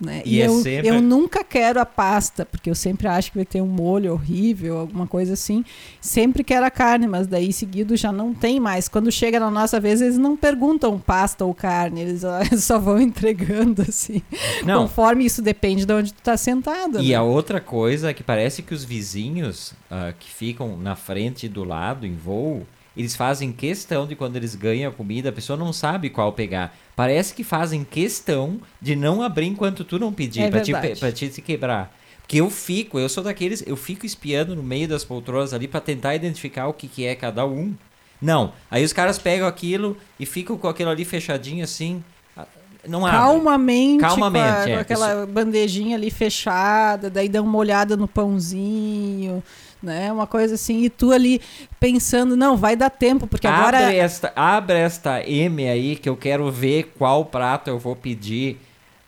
Né? E, e é eu, sempre... eu nunca quero a pasta, porque eu sempre acho que vai ter um molho horrível, alguma coisa assim. Sempre quero a carne, mas daí seguido já não tem mais. Quando chega na nossa vez, eles não perguntam pasta ou carne, eles só vão entregando assim. Não. Conforme isso depende de onde tu está sentado. E né? a outra coisa é que parece que os vizinhos uh, que ficam na frente do lado em voo, eles fazem questão de quando eles ganham a comida, a pessoa não sabe qual pegar. Parece que fazem questão de não abrir enquanto tu não pedir, é pra, te, pra te se quebrar. Porque eu fico, eu sou daqueles, eu fico espiando no meio das poltronas ali para tentar identificar o que, que é cada um. Não. Aí os caras pegam aquilo e ficam com aquilo ali fechadinho assim. ah, Não abre. Calmamente, Calmamente, com, a- é, com aquela bandejinha ali fechada, daí dá uma olhada no pãozinho, né? Uma coisa assim, e tu ali pensando, não, vai dar tempo, porque agora Abre esta, abre esta M aí que eu quero ver qual prato eu vou pedir.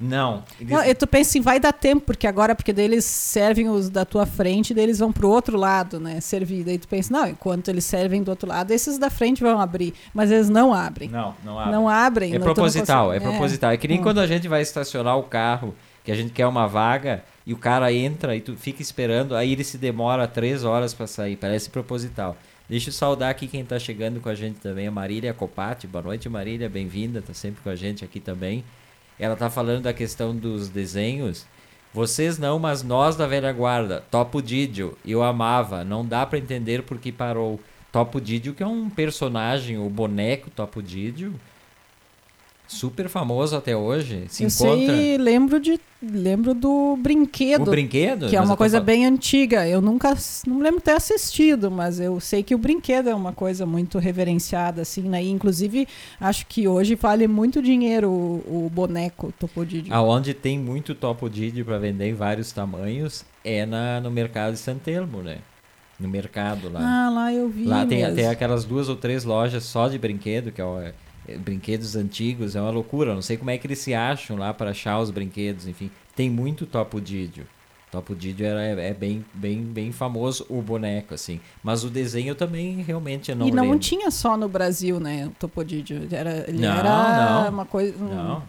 Não. Eles- Não, e tu pensa assim, vai dar tempo, porque agora, porque daí eles servem os da tua frente, daí eles vão pro outro lado, né, servir. Daí tu pensa, não, enquanto eles servem do outro lado, esses da frente vão abrir. Mas eles não abrem. Não, não abre. Não abrem. É não- tu não proposital, é consegue- proposital. É que nem Hum. quando a gente vai estacionar o carro, que a gente quer uma vaga e o cara entra e tu fica esperando, aí ele se demora três horas para sair. Parece proposital. Deixa eu saudar aqui quem tá chegando com a gente também, a Marília Copati. Boa noite, Marília, bem-vinda, tá sempre com a gente aqui também. Ela tá falando da questão dos desenhos. Vocês não, mas nós da velha guarda. Topo Didio, eu amava, não dá para entender por que parou. Topo Didio, que é um personagem, o boneco Topo Didio, super famoso até hoje. Se Eu encontra sei, lembro, de, lembro do brinquedo, o brinquedo, que é uma coisa bem antiga. Eu nunca, não lembro de ter assistido, mas eu sei que o brinquedo é uma coisa muito reverenciada, assim, né? E, inclusive, acho que hoje vale muito dinheiro o, o boneco Topodídio. Aonde tem muito Topo Didio para vender em vários tamanhos é na, no mercado de Santelmo, né? No mercado lá. Ah, lá eu vi Lá tem, mesmo. tem aquelas duas ou três lojas só de brinquedo, que é, o- é, brinquedos antigos, é uma loucura. Não sei como é que eles se acham lá para achar os brinquedos, enfim. Tem muito Topo Didio. Topo Didio era, é, é bem, bem, bem famoso o boneco, assim. Mas o desenho também realmente eu não e não lembro. tinha só no Brasil, né, o Topodídio. Era, ele Não, era não. uma coisa... um- Não.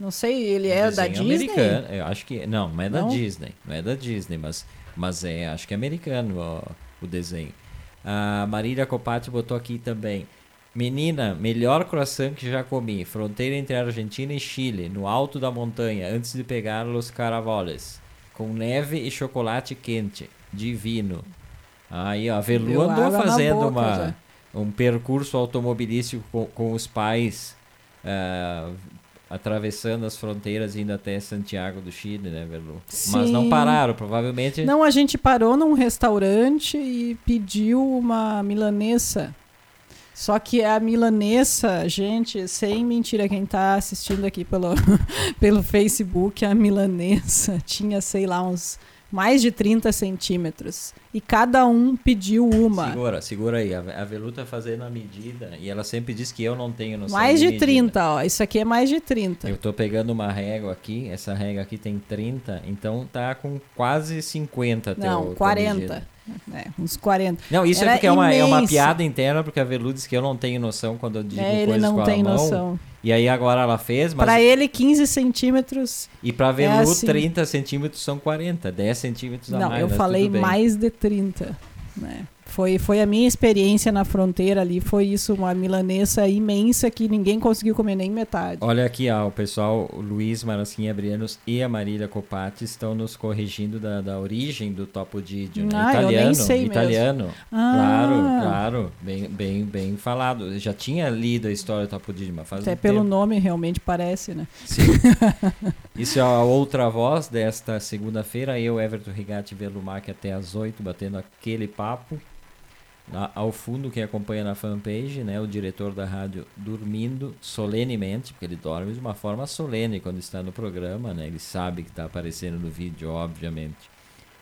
Não sei, ele é da Disney? americano. Eu acho que não, não é da Não? Disney, não é da Disney, mas mas é, acho que é americano ó, o desenho. A Marília Copati botou aqui também. Menina, melhor croissant que já comi. Fronteira entre Argentina e Chile, no alto da montanha, antes de pegar os caravoles. Com neve e chocolate quente. Divino. Aí, ó, a Velu andou fazendo boca uma, já. um percurso automobilístico com, com os pais, ah, atravessando as fronteiras, indo até Santiago do Chile, né, Velu? Mas não Sim. pararam, provavelmente. Não, a gente parou num restaurante e pediu uma milanesa. Só que a milanesa, gente, sem mentira, quem tá assistindo aqui pelo, pelo Facebook, a milanesa tinha, sei lá, uns mais de 30 centímetros. E cada um pediu uma. Segura, segura aí. A Velu tá fazendo a medida e ela sempre diz que eu não tenho noção Mais de medida. 30, ó. Isso aqui é mais de 30. Eu tô pegando uma régua aqui, essa régua aqui tem 30, então tá com quase 50 teu, Não, tua 40. Medida. É, uns 40. Não, isso é Era porque é uma, é uma piada interna, porque a Velu diz que eu não tenho noção quando eu digo É, ele coisas não com tem a mão. noção. E aí agora ela fez, mas Pra ele, 15 centímetros. E pra Velu, assim. 30 centímetros são 40, 10 centímetros a Não, mais. eu mas falei mais de 30. Né? Foi, foi a minha experiência na fronteira ali. Foi isso, uma milanesa imensa que ninguém conseguiu comer nem metade. Olha aqui, ó, o pessoal, o Luiz Marasquinha Brianos e a Marília Copati estão nos corrigindo da, da origem do Topo Didio, né? Ah, eu nem italiano, sei mesmo. italiano. Ah. Claro, claro, bem, bem, bem falado. Eu já tinha lido a história do Topo Didio, mas faz Até um pelo tempo. nome realmente parece, né? Sim. Isso é a outra voz desta segunda-feira. Eu, Everton Rigatti Velumac, até às 8, batendo aquele papo. Ao fundo, quem acompanha na fanpage, né, o diretor da rádio dormindo solenemente, porque ele dorme de uma forma solene quando está no programa, né, ele sabe que está aparecendo no vídeo, obviamente.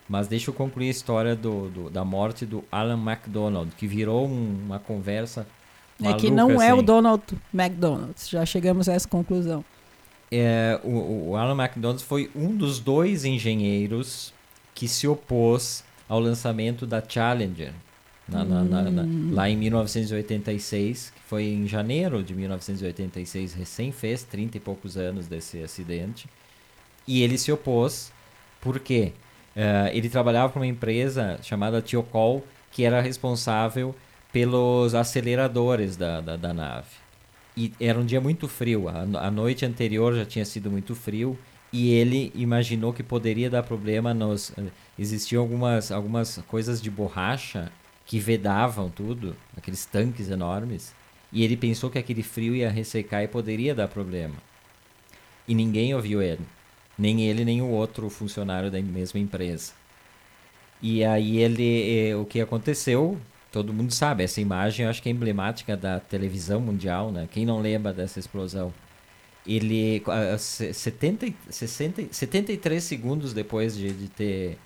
Mas deixa eu concluir a história do, do- da morte do Alan MacDonald, que virou um- uma conversa. é que maluca, não é o assim. Donald McDonald's. Já chegamos a essa conclusão. É, o, o Alan McDonald foi um dos dois engenheiros que se opôs ao lançamento da Challenger na- na- na- na- Hum. lá em 1986, que foi em janeiro de 1986, recém fez 30 e poucos anos desse acidente. E ele se opôs porque eh, ele trabalhava para uma empresa chamada Tiocol, que era responsável pelos aceleradores da, da, da nave. E era um dia muito frio, a, a noite anterior já tinha sido muito frio, e ele imaginou que poderia dar problema nos... eh, Existiam algumas, algumas coisas de borracha que vedavam tudo, aqueles tanques enormes, e ele pensou que aquele frio ia ressecar e poderia dar problema. E ninguém ouviu ele. Nem ele, nem o outro funcionário da mesma empresa. E aí ele, eh, o que aconteceu, todo mundo sabe, essa imagem eu acho que é emblemática da televisão mundial, né? Quem não lembra dessa explosão? Ele, uh, 70, 60, 73 segundos depois de, de, ter,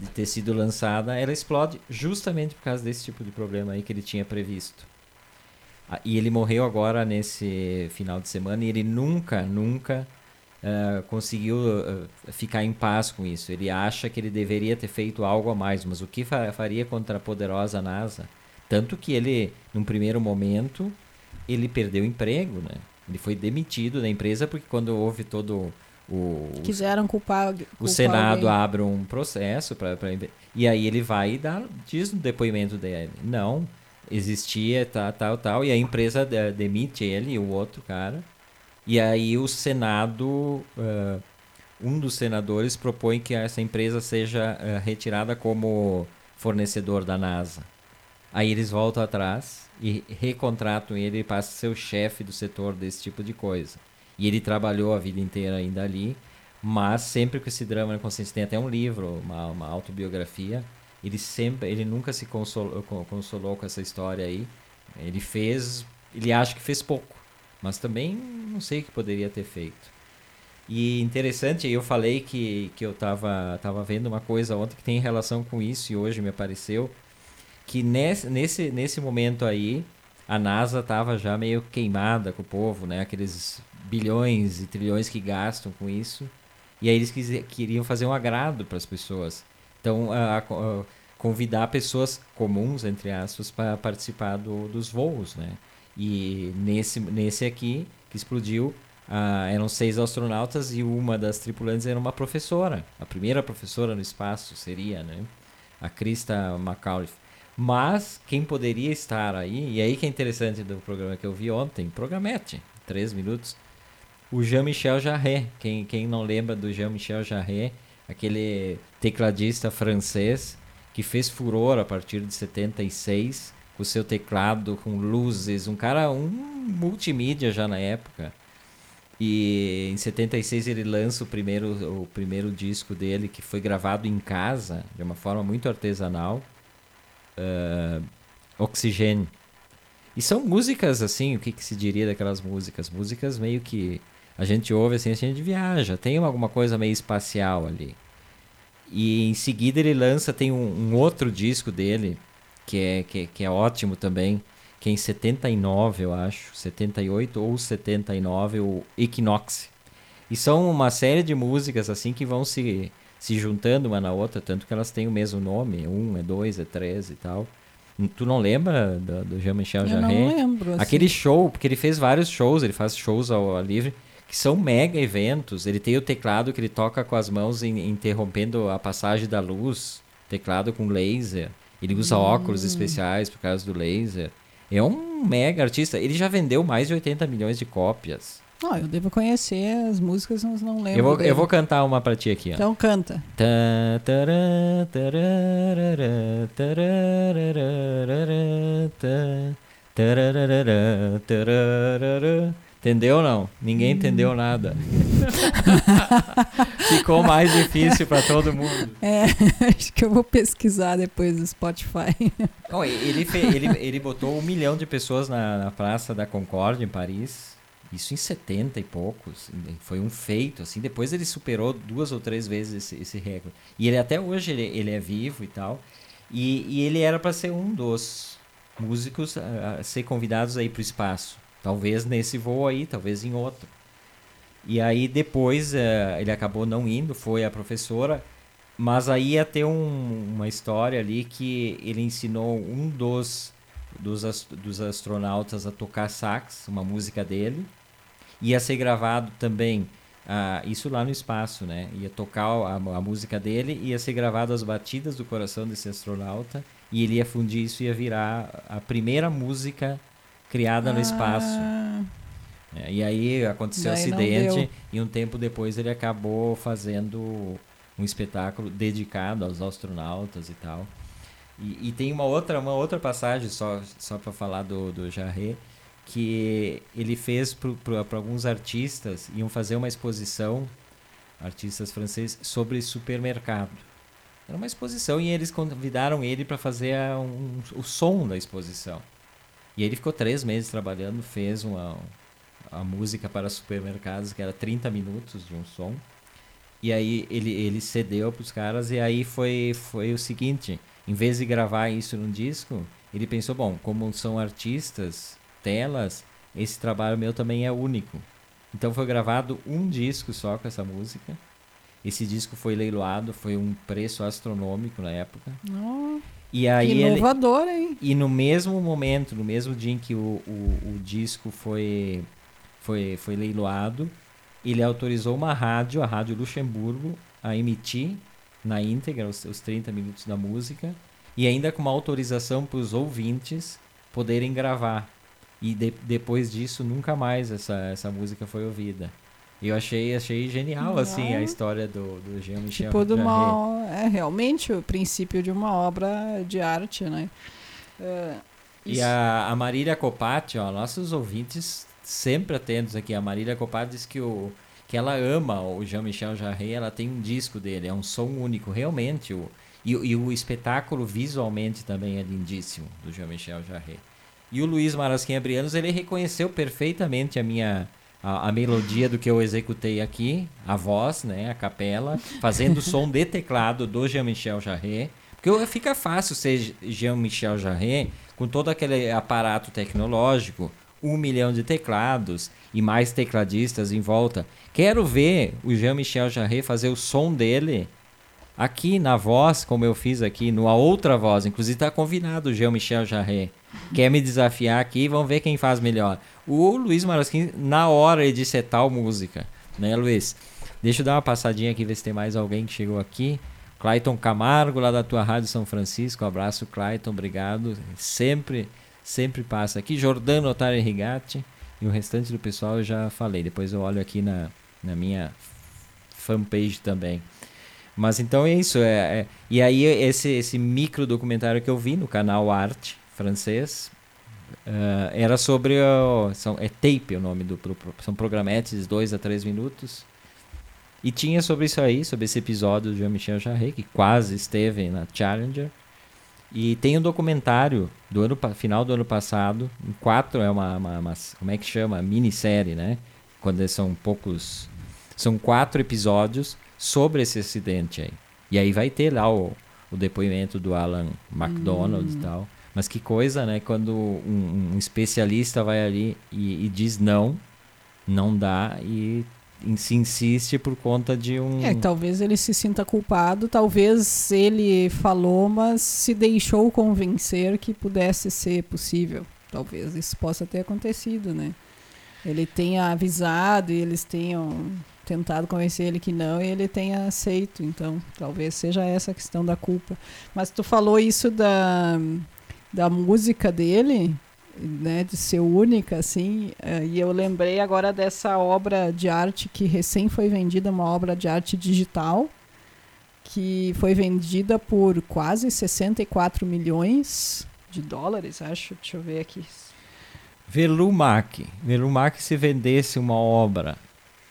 de ter sido lançada, ela explode justamente por causa desse tipo de problema aí que ele tinha previsto. Uh, e ele morreu agora nesse final de semana e ele nunca, nunca uh, conseguiu uh, ficar em paz com isso. Ele acha que ele deveria ter feito algo a mais, mas o que fa faria contra a poderosa NASA? Tanto que ele, num primeiro momento, ele perdeu o emprego, né? Ele foi demitido da empresa porque quando houve todo o quiseram culpar, culpar o Senado alguém. abre um processo para e aí ele vai e dá diz no depoimento dele não existia tal tal tal e a empresa demite ele e o outro cara e aí o Senado, uh, um dos senadores propõe que essa empresa seja uh, retirada como fornecedor da NASA. Aí eles voltam atrás e recontratam ele e passa a ser o chefe do setor desse tipo de coisa. E ele trabalhou a vida inteira ainda ali, mas sempre com esse drama na consciência. Tem até um livro, uma, uma autobiografia. Ele sempre, ele nunca se consolou, consolou com essa história aí. Ele fez, ele acha que fez pouco mas também não sei o que poderia ter feito. E interessante, eu falei que, que eu estava tava vendo uma coisa ontem que tem relação com isso e hoje me apareceu, que nesse, nesse, nesse momento aí, a NASA estava já meio queimada com o povo, né? Aqueles bilhões e trilhões que gastam com isso. E aí eles queriam fazer um agrado para as pessoas. Então, a, a, convidar pessoas comuns, entre aspas, para participar do, dos voos, né? E nesse, nesse aqui, que explodiu, eram seis astronautas e uma das tripulantes era uma professora. A primeira professora no espaço seria, né? A Krista McAuliffe. Mas quem poderia estar aí, e aí que é interessante do programa que eu vi ontem, programete, três minutos, o Jean-Michel Jarre. Quem, quem não lembra do Jean-Michel Jarre, aquele tecladista francês que fez furor a partir de 76 o seu teclado com luzes, um cara, um multimídia já na época. E em 76 ele lança o primeiro, o primeiro disco dele, que foi gravado em casa, de uma forma muito artesanal, uh, Oxigênio. E são músicas, assim, o que, que se diria daquelas músicas? Músicas meio que a gente ouve assim, a gente viaja, tem alguma coisa meio espacial ali. E em seguida ele lança, tem um, um outro disco dele, que é, que, que é ótimo também, que é em 79, eu acho, 78 ou 79, o Equinox. E são uma série de músicas assim que vão se, se juntando uma na outra, tanto que elas têm o mesmo nome, um, é dois, é três e tal. Tu não lembra do, do Jean-Michel Jarre? Eu não lembro. Assim. Aquele show, porque ele fez vários shows, ele faz shows ao, ao livre, que são mega eventos. Ele tem o teclado que ele toca com as mãos in, interrompendo a passagem da luz, teclado com laser. Ele usa hum. óculos especiais por causa do laser. É um mega artista. Ele já vendeu mais de 80 milhões de cópias. Oh, eu devo conhecer as músicas, mas não lembro. Eu vou, eu vou cantar uma pra ti aqui. Ó. Então canta. Entendeu ou não? Ninguém entendeu nada. Ficou mais difícil para todo mundo. É, acho que eu vou pesquisar depois no Spotify. Oh, ele, ele, ele botou um milhão de pessoas na, na Praça da Concórdia, em Paris. Isso em 70 e poucos. Foi um feito, assim. Depois ele superou duas ou três vezes esse, esse recorde. E ele até hoje ele, ele é vivo e tal. E, e ele era para ser um dos músicos a, a ser convidados aí para o espaço. Talvez nesse voo aí, talvez em outro. E aí depois uh, ele acabou não indo, foi a professora, mas aí ia ter um, uma história ali que ele ensinou um dos, dos, dos astronautas a tocar sax, uma música dele. Ia ser gravado também, uh, isso lá no espaço, né? Ia tocar a, a música dele, ia ser gravado as batidas do coração desse astronauta, e ele ia fundir isso e ia virar a primeira música criada ah. no espaço. É, e aí aconteceu um acidente e um tempo depois ele acabou fazendo um espetáculo dedicado aos astronautas e tal. E, e tem uma outra, uma outra passagem, só, só para falar do, do Jarret, que ele fez para alguns artistas, iam fazer uma exposição, artistas franceses, sobre supermercado. Era uma exposição e eles convidaram ele para fazer a, um, o som da exposição. E ele ficou três meses trabalhando, fez uma, a música para supermercados, que era 30 minutos de um som. E aí ele, ele cedeu para os caras, e aí foi, foi o seguinte: em vez de gravar isso num disco, ele pensou, bom, como são artistas, telas, esse trabalho meu também é único. Então foi gravado um disco só com essa música. Esse disco foi leiloado, foi um preço astronômico na época. Oh, e aí inovador, ele, hein? E no mesmo momento, no mesmo dia em que o, o, o disco foi, foi, foi leiloado, ele autorizou uma rádio, a Rádio Luxemburgo, a emitir na íntegra os, os 30 minutos da música e ainda com uma autorização para os ouvintes poderem gravar. E de, depois disso, nunca mais essa, essa música foi ouvida. E eu achei, achei genial, assim, a história do, do Jean-Michel Tipo, de uma, é realmente o princípio de uma obra de arte, né? Uh, e a, a Marília Copati, ó, nossos ouvintes sempre atentos aqui. A Marília Copati diz que, o, que ela ama o Jean-Michel Jarre, ela tem um disco dele, é um som único, realmente. O, e, e o espetáculo visualmente também é lindíssimo, do Jean-Michel Jarre. E o Luiz Marasquinha Brianos, ele reconheceu perfeitamente a minha a, a, melodia do que eu executei aqui, a voz, né, a capela, fazendo o som de teclado do Jean-Michel Jarre. Porque fica fácil ser Jean-Michel Jarre com todo aquele aparato tecnológico, um milhão de teclados e mais tecladistas em volta. Quero ver o Jean-Michel Jarre fazer o som dele aqui na voz, como eu fiz aqui, numa outra voz. Inclusive está convidado o Jean-Michel Jarre. Quer me desafiar aqui? Vamos ver quem faz melhor. O Luiz Marasquim, na hora de ser tal música, né, Luiz? Deixa eu dar uma passadinha aqui, ver se tem mais alguém que chegou aqui. Clayton Camargo, lá da tua Rádio São Francisco. Um abraço, Clayton, obrigado. Sempre, sempre passa aqui. Jordano Otário Rigatti. E o restante do pessoal eu já falei. Depois eu olho aqui na, na minha fanpage também. Mas então é isso. É, é, e aí esse, esse micro documentário que eu vi no canal Arte francês uh, era sobre o, são, é tape o nome do pro, são programetes dois a três minutos e tinha sobre isso aí sobre esse episódio do Jean-Michel Jarre que quase esteve na Challenger e tem um documentário do ano final do ano passado em quatro é uma, uma, uma como é que chama minissérie né quando são poucos são quatro episódios sobre esse acidente aí. E aí vai ter lá o, o depoimento do Alan McDonald hum. e tal. Mas que coisa, né? Quando um, um especialista vai ali e, e, diz não, não dá e se insiste por conta de um. É, talvez ele se sinta culpado, talvez ele falou, mas se deixou convencer que pudesse ser possível. Talvez isso possa ter acontecido, né? Ele tenha avisado e eles tenham tentado convencer ele que não e ele tenha aceito. Então, talvez seja essa a questão da culpa. Mas tu falou isso da, da música dele, né, de ser única, assim, uh, e eu lembrei agora dessa obra de arte que recém foi vendida, uma obra de arte digital, que foi vendida por quase 64 milhões de dólares, acho. Deixa eu ver aqui. Velumac. Velumac, se vendesse uma obra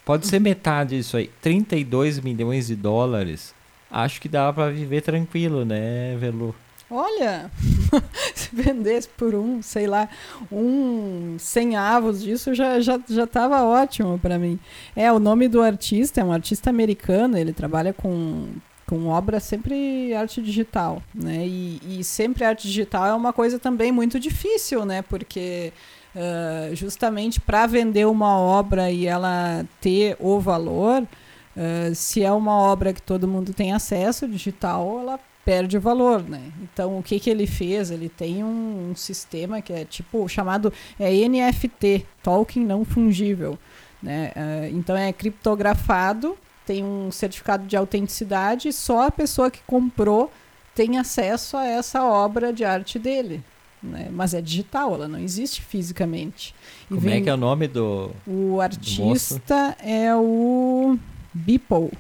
Pode ser metade disso aí. 32 milhões de dólares. Acho que dava para viver tranquilo, né, Velu? Olha, se vendesse por um, sei lá, um 100 avos disso já já já estava ótimo para mim. É, o nome do artista é um artista americano, ele trabalha com com obra sempre arte digital, né? E, e sempre arte digital é uma coisa também muito difícil, né? Porque uh, justamente para vender uma obra e ela ter o valor, uh, se é uma obra que todo mundo tem acesso digital, ela perde o valor, né? Então o que que ele fez? Ele tem um, um sistema que é tipo chamado é NFT, token não fungível, né? Uh, então é criptografado, tem um certificado de autenticidade, só a pessoa que comprou tem acesso a essa obra de arte dele né? mas é digital, ela não existe fisicamente. E Como é vem... é que é o nome do O artista do é o Beeple,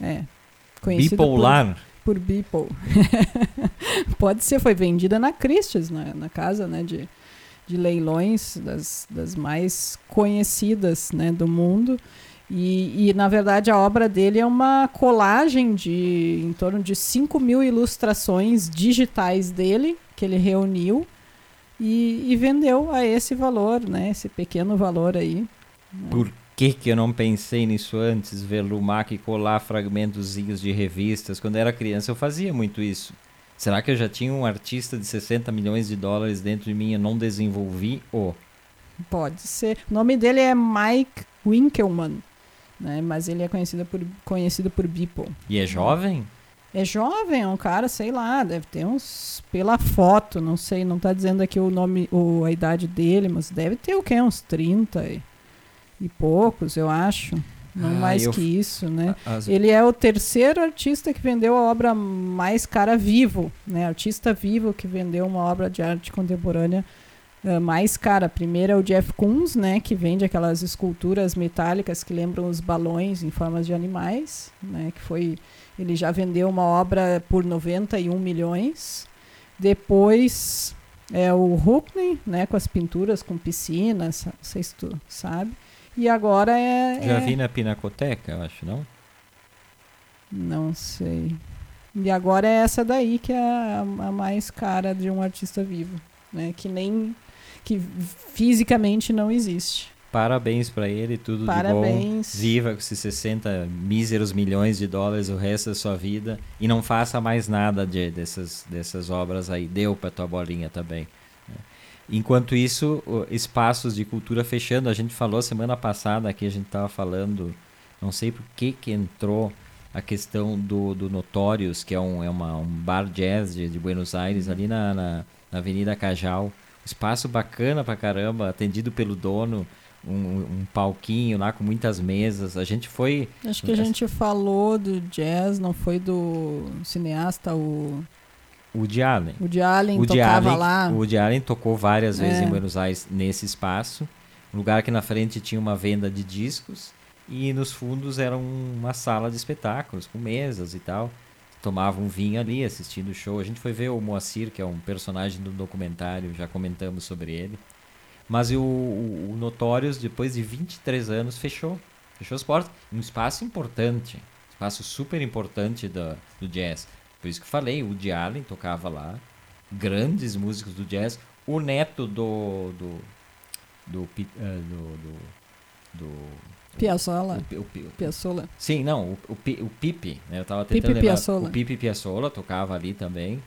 é, conhecido Bipolar. Por, por Beeple. Pode ser, foi vendida na Christie's, na, na casa né, de, de leilões das, das mais conhecidas né, do mundo. E, e, na verdade, a obra dele é uma colagem de em torno de 5 mil ilustrações digitais dele, que ele reuniu e, e, vendeu a esse valor, né? Esse pequeno valor aí. Por que, que eu não pensei nisso antes? Ver Lumac colar fragmentozinhos de revistas. Quando eu era criança, eu fazia muito isso. Será que eu já tinha um artista de 60 milhões de dólares dentro de mim e não desenvolvi? Oh. Pode ser. O nome dele é Mike Winkelmann né? Mas ele é conhecido por, conhecido por Beeple. E é jovem? É jovem, é um cara, sei lá, deve ter uns. Pela foto, não sei, não tá dizendo aqui o nome, o, a idade dele, mas deve ter o quê? Uns 30 e, e poucos, eu acho. Não ah, mais eu, que isso, né? As... Ele é o terceiro artista que vendeu a obra mais cara vivo, né? Artista vivo que vendeu uma obra de arte contemporânea uh, mais cara. Primeiro é o Jeff Koons, né, que vende aquelas esculturas metálicas que lembram os balões em formas de animais, né, que foi ele já vendeu uma obra por 91 milhões. Depois é o Hookney, né, com as pinturas com piscinas, não sei se tu sabe. E agora é. Já é... vi na Pinacoteca, eu acho, não? Não sei. E agora é essa daí que é a, a mais cara de um artista vivo, né? Que nem que fisicamente não existe. Parabéns para ele, tudo Parabéns. de bom. Viva com esses 60 míseros milhões de dólares o resto da sua vida e não faça mais nada de, dessas, dessas obras aí. Deu para tua bolinha também. Enquanto isso, espaços de cultura fechando. A gente falou semana passada aqui, a gente estava falando, não sei por que que entrou a questão do, do Notorious, que é um, é uma, um bar jazz de, de Buenos Aires, ali na, na, na Avenida Cajal. Espaço bacana pra caramba, atendido pelo dono. Um, um, palquinho lá com muitas mesas. A gente foi. Acho que a gente falou do jazz, não foi do cineasta, o. O de Allen. O de Allen o tocava Allen, lá. O de Allen tocou várias vezes é. em Buenos Aires nesse espaço. Um lugar que na frente tinha uma venda de discos e nos fundos era uma sala de espetáculos com mesas e tal tomava um vinho ali assistindo o show. A gente foi ver o Moacir, que é um personagem do documentário, já comentamos sobre ele. Mas o, o, o Notorious, depois de 23 anos, fechou. Fechou as portas. Um espaço importante. Espaço super importante do, do jazz. Por isso que falei, o Woody Allen tocava lá. Grandes músicos do jazz. O neto do. do. do, uh, do, do, do Piazzolla. O, o, o, Piazzolla. Sim, não, o, o, o Pipe, né? Eu tava tentando Pipe lembrar. Piazzolla. O Pipe Piazzolla tocava ali também.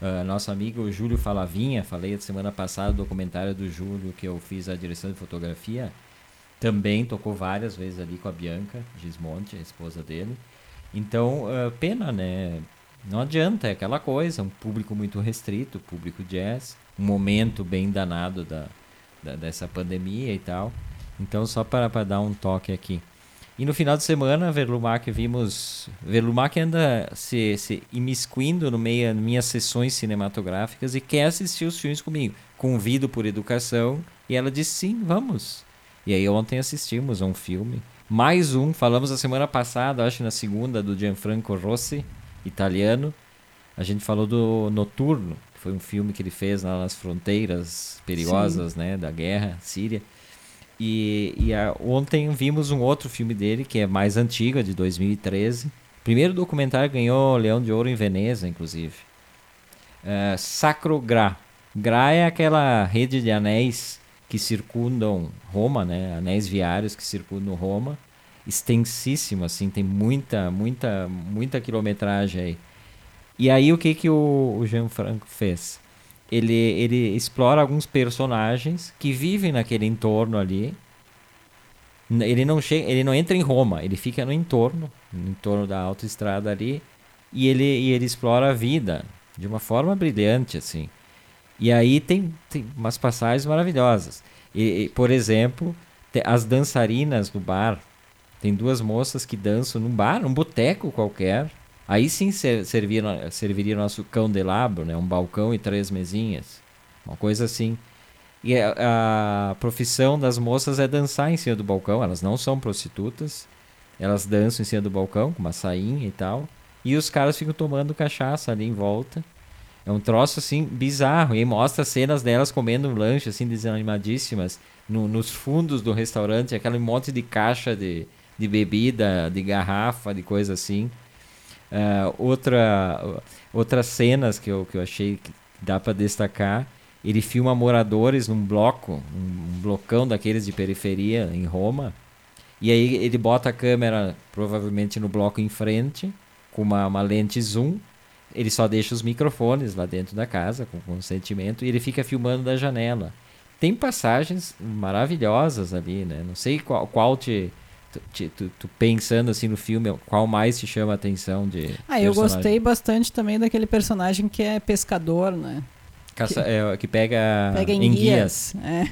Uh, nosso amigo Júlio Falavinha, falei semana passada do documentário do Júlio que eu fiz a direção de fotografia, também tocou várias vezes ali com a Bianca Gismonte, a esposa dele. Então, uh, pena, né? Não adianta, é aquela coisa, um público muito restrito, público jazz, um momento bem danado da, da dessa pandemia e tal. Então, só para, para dar um toque aqui. E no final de semana, Verlumac vimos. Verlumac anda se, se imiscuindo no meio das minhas sessões cinematográficas e quer assistir os filmes comigo. Convido por educação e ela disse sim, vamos. E aí ontem assistimos a um filme. Mais um, falamos a semana passada, acho na segunda, do Gianfranco Rossi, italiano. A gente falou do Noturno, que foi um filme que ele fez lá nas fronteiras perigosas né, da guerra síria. E, e a, ontem vimos um outro filme dele, que é mais antigo, é de 2013. Primeiro documentário ganhou Leão de Ouro em Veneza, inclusive. Uh, Sacro Gra. Gra é aquela rede de anéis que circundam Roma, né? Anéis viários que circundam Roma. Extensíssimo, assim, tem muita, muita, muita quilometragem aí. E aí o que, que o, o Gianfranco fez? ele, ele explora alguns personagens que vivem naquele entorno ali. Ele não chega, ele não entra em Roma, ele fica no entorno, no entorno da autoestrada ali, e ele, e ele explora a vida de uma forma brilhante assim. E aí tem, tem umas passagens maravilhosas. E, e, por exemplo, as dançarinas do bar. Tem duas moças que dançam num bar, num boteco qualquer Aí sim serviria, serviria nosso candelabro, né? um balcão e três mesinhas. Uma coisa assim. E a, a, profissão das moças é dançar em cima do balcão. Elas não são prostitutas. Elas dançam em cima do balcão, com uma sainha e tal. E os caras ficam tomando cachaça ali em volta. É um troço assim bizarro. E mostra cenas delas comendo um lanche, assim, desanimadíssimas. No, nos fundos do restaurante, aquele monte de caixa de, de bebida, de garrafa, de coisa assim. Uh, outra, outras cenas que eu, que eu achei que dá para destacar, ele filma moradores num bloco, um, um blocão daqueles de periferia em Roma, e aí ele bota a câmera provavelmente no bloco em frente, com uma, uma lente zoom, ele só deixa os microfones lá dentro da casa, com consentimento, e ele fica filmando da janela. Tem passagens maravilhosas ali, né? Não sei qual, qual te, Tu, tu, tu, pensando assim no filme, qual mais te chama a atenção de. Ah, eu gostei bastante também daquele personagem que é pescador, né? Caça, que, é, que pega, pega em, em guias. guias.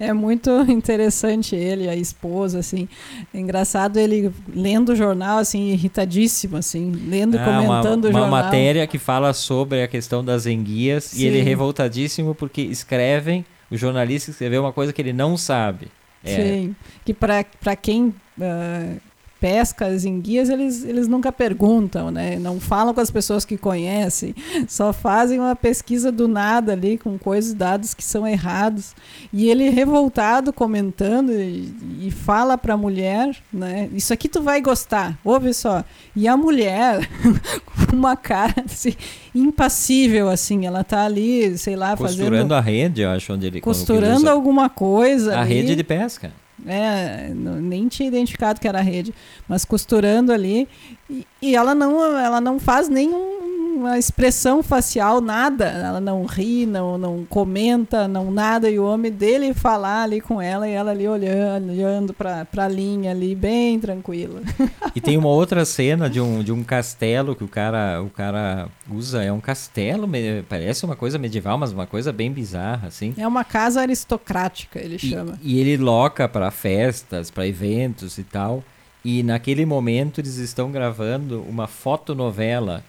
É. é. muito interessante ele, a esposa, assim. É engraçado ele lendo o jornal, assim, irritadíssimo, assim, lendo e ah, comentando uma, o jornal. Uma matéria que fala sobre a questão das enguias Sim. e ele é revoltadíssimo porque escrevem, o jornalista escreveu uma coisa que ele não sabe. É. Sim, que para quem uh, pesca as enguias, eles, eles nunca perguntam, né? Não falam com as pessoas que conhecem, só fazem uma pesquisa do nada ali com coisas, dados que são errados. E ele revoltado comentando e, e fala para a mulher, né? Isso aqui tu vai gostar, ouve só. E a mulher, com uma cara assim, impassível, assim, ela tá ali, sei lá, costurando fazendo... a rede, eu acho, onde ele... Costurando alguma coisa A ali. rede de pesca. É, nem tinha identificado que era rede, mas costurando ali. E, e ela não ela não faz nenhum uma expressão facial, nada. Ela não ri, não, não comenta, não nada. E o homem dele falar ali com ela e ela ali olhando, olhando pra, pra linha ali, bem tranquila. E tem uma outra cena de um, de um castelo que o cara, o cara usa. É um castelo, parece uma coisa medieval, mas uma coisa bem bizarra, assim. É uma casa aristocrática, ele chama. E, e ele loca para festas, para eventos e tal. E naquele momento eles estão gravando uma fotonovela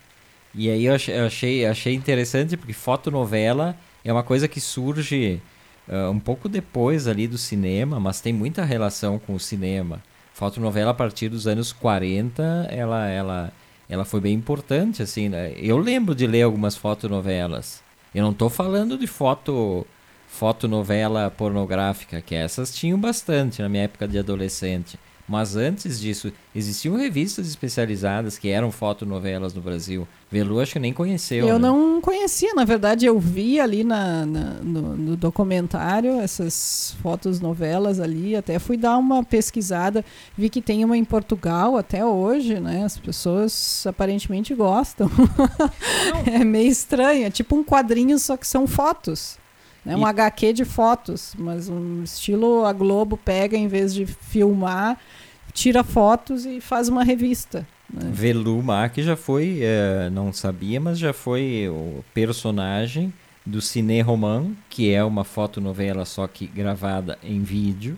e aí eu achei, achei interessante porque fotonovela é uma coisa que surge uh, um pouco depois ali do cinema, mas tem muita relação com o cinema. Fotonovela a partir dos anos 40, ela, ela, ela foi bem importante, assim, né? Eu lembro de ler algumas fotonovelas. Eu não estou falando de foto fotonovela pornográfica, que essas tinham bastante na minha época de adolescente. Mas antes disso, existiam revistas especializadas que eram fotonovelas no Brasil. Velu acho que nem conheceu. Eu né? não conhecia, na verdade eu vi ali na, na no, no, documentário essas fotos novelas ali, até fui dar uma pesquisada, vi que tem uma em Portugal até hoje, né? As pessoas aparentemente gostam. é meio estranho, é tipo um quadrinho, só que são fotos. É um e... HQ de fotos, mas um estilo a Globo pega em vez de filmar tira fotos e faz uma revista. Né? Velu Mac já foi, é, não sabia, mas já foi o personagem do Cine Roman, que é uma fotonovela só que gravada em vídeo,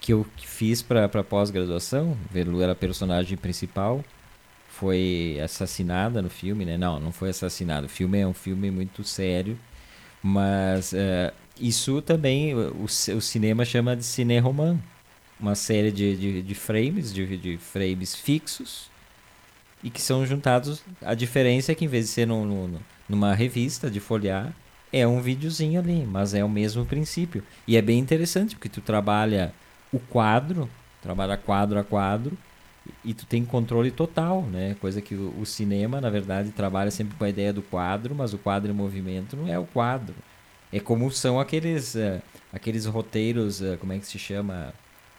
que eu fiz para pós-graduação. Velu era a personagem principal, foi assassinada no filme, né? Não, não foi assassinada. O filme é um filme muito sério, mas é, isso também o, o cinema chama de Cine Roman uma série de, de, de frames, de, de, frames fixos, e que são juntados. A diferença é que em vez de ser no, no, numa revista de folhear, é um videozinho ali, mas é o mesmo princípio. E é bem interessante, porque tu trabalha o quadro, trabalha quadro a quadro, e tu tem controle total, né? Coisa que o, o, cinema, na verdade, trabalha sempre com a ideia do quadro, mas o quadro em movimento não é o quadro. É como são aqueles, uh, aqueles roteiros, uh, como é que se chama?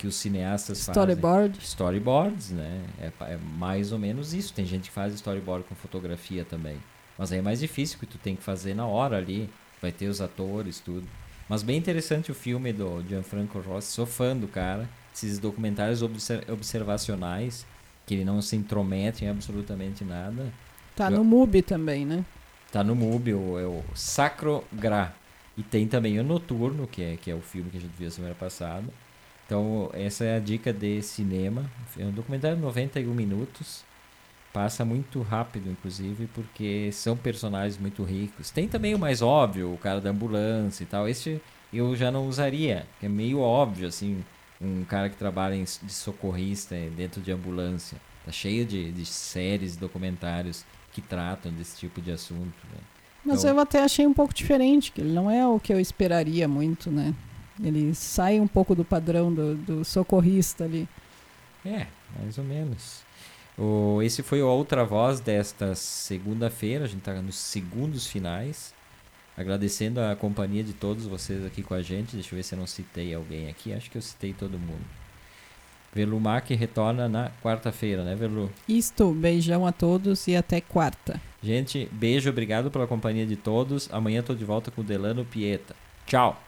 Que os cineastas storyboard. fazem. Storyboards, né? É, é, mais ou menos isso. Tem gente que faz storyboard com fotografia também. Mas aí é mais difícil, que tu tem que fazer na hora ali. Vai ter os atores, tudo. Mas bem interessante o filme do Gianfranco Rossi. Sou fã do cara. Esses documentários observacionais, que ele não se intromete em absolutamente nada. Tá no MUBI também, né? Tá no MUBI, é o Sacro Gra. E tem também o Noturno, que é, que é o filme que a gente viu semana passada. Então, essa é a dica de cinema. É um documentário de 91 minutos. Passa muito rápido, inclusive, porque são personagens muito ricos. Tem também o mais óbvio, o cara da ambulância e tal. Esse eu já não usaria, é meio óbvio, assim, um cara que trabalha em, de socorrista dentro de ambulância. Tá cheio de, de séries, documentários que tratam desse tipo de assunto. Né? Mas então, eu até achei um pouco diferente, que ele não é o que eu esperaria muito, né? Ele sai um pouco do padrão do, do socorrista ali. É, mais ou menos. O, esse foi o Outra Voz desta segunda-feira. A gente está nos segundos finais. Agradecendo a companhia de todos vocês aqui com a gente. Deixa eu ver se eu não citei alguém aqui. Acho que eu citei todo mundo. Velumar que retorna na quarta-feira, né, Velu? Isto, beijão a todos e até quarta. Gente, beijo, obrigado pela companhia de todos. Amanhã estou de volta com o Delano Pieta. Tchau!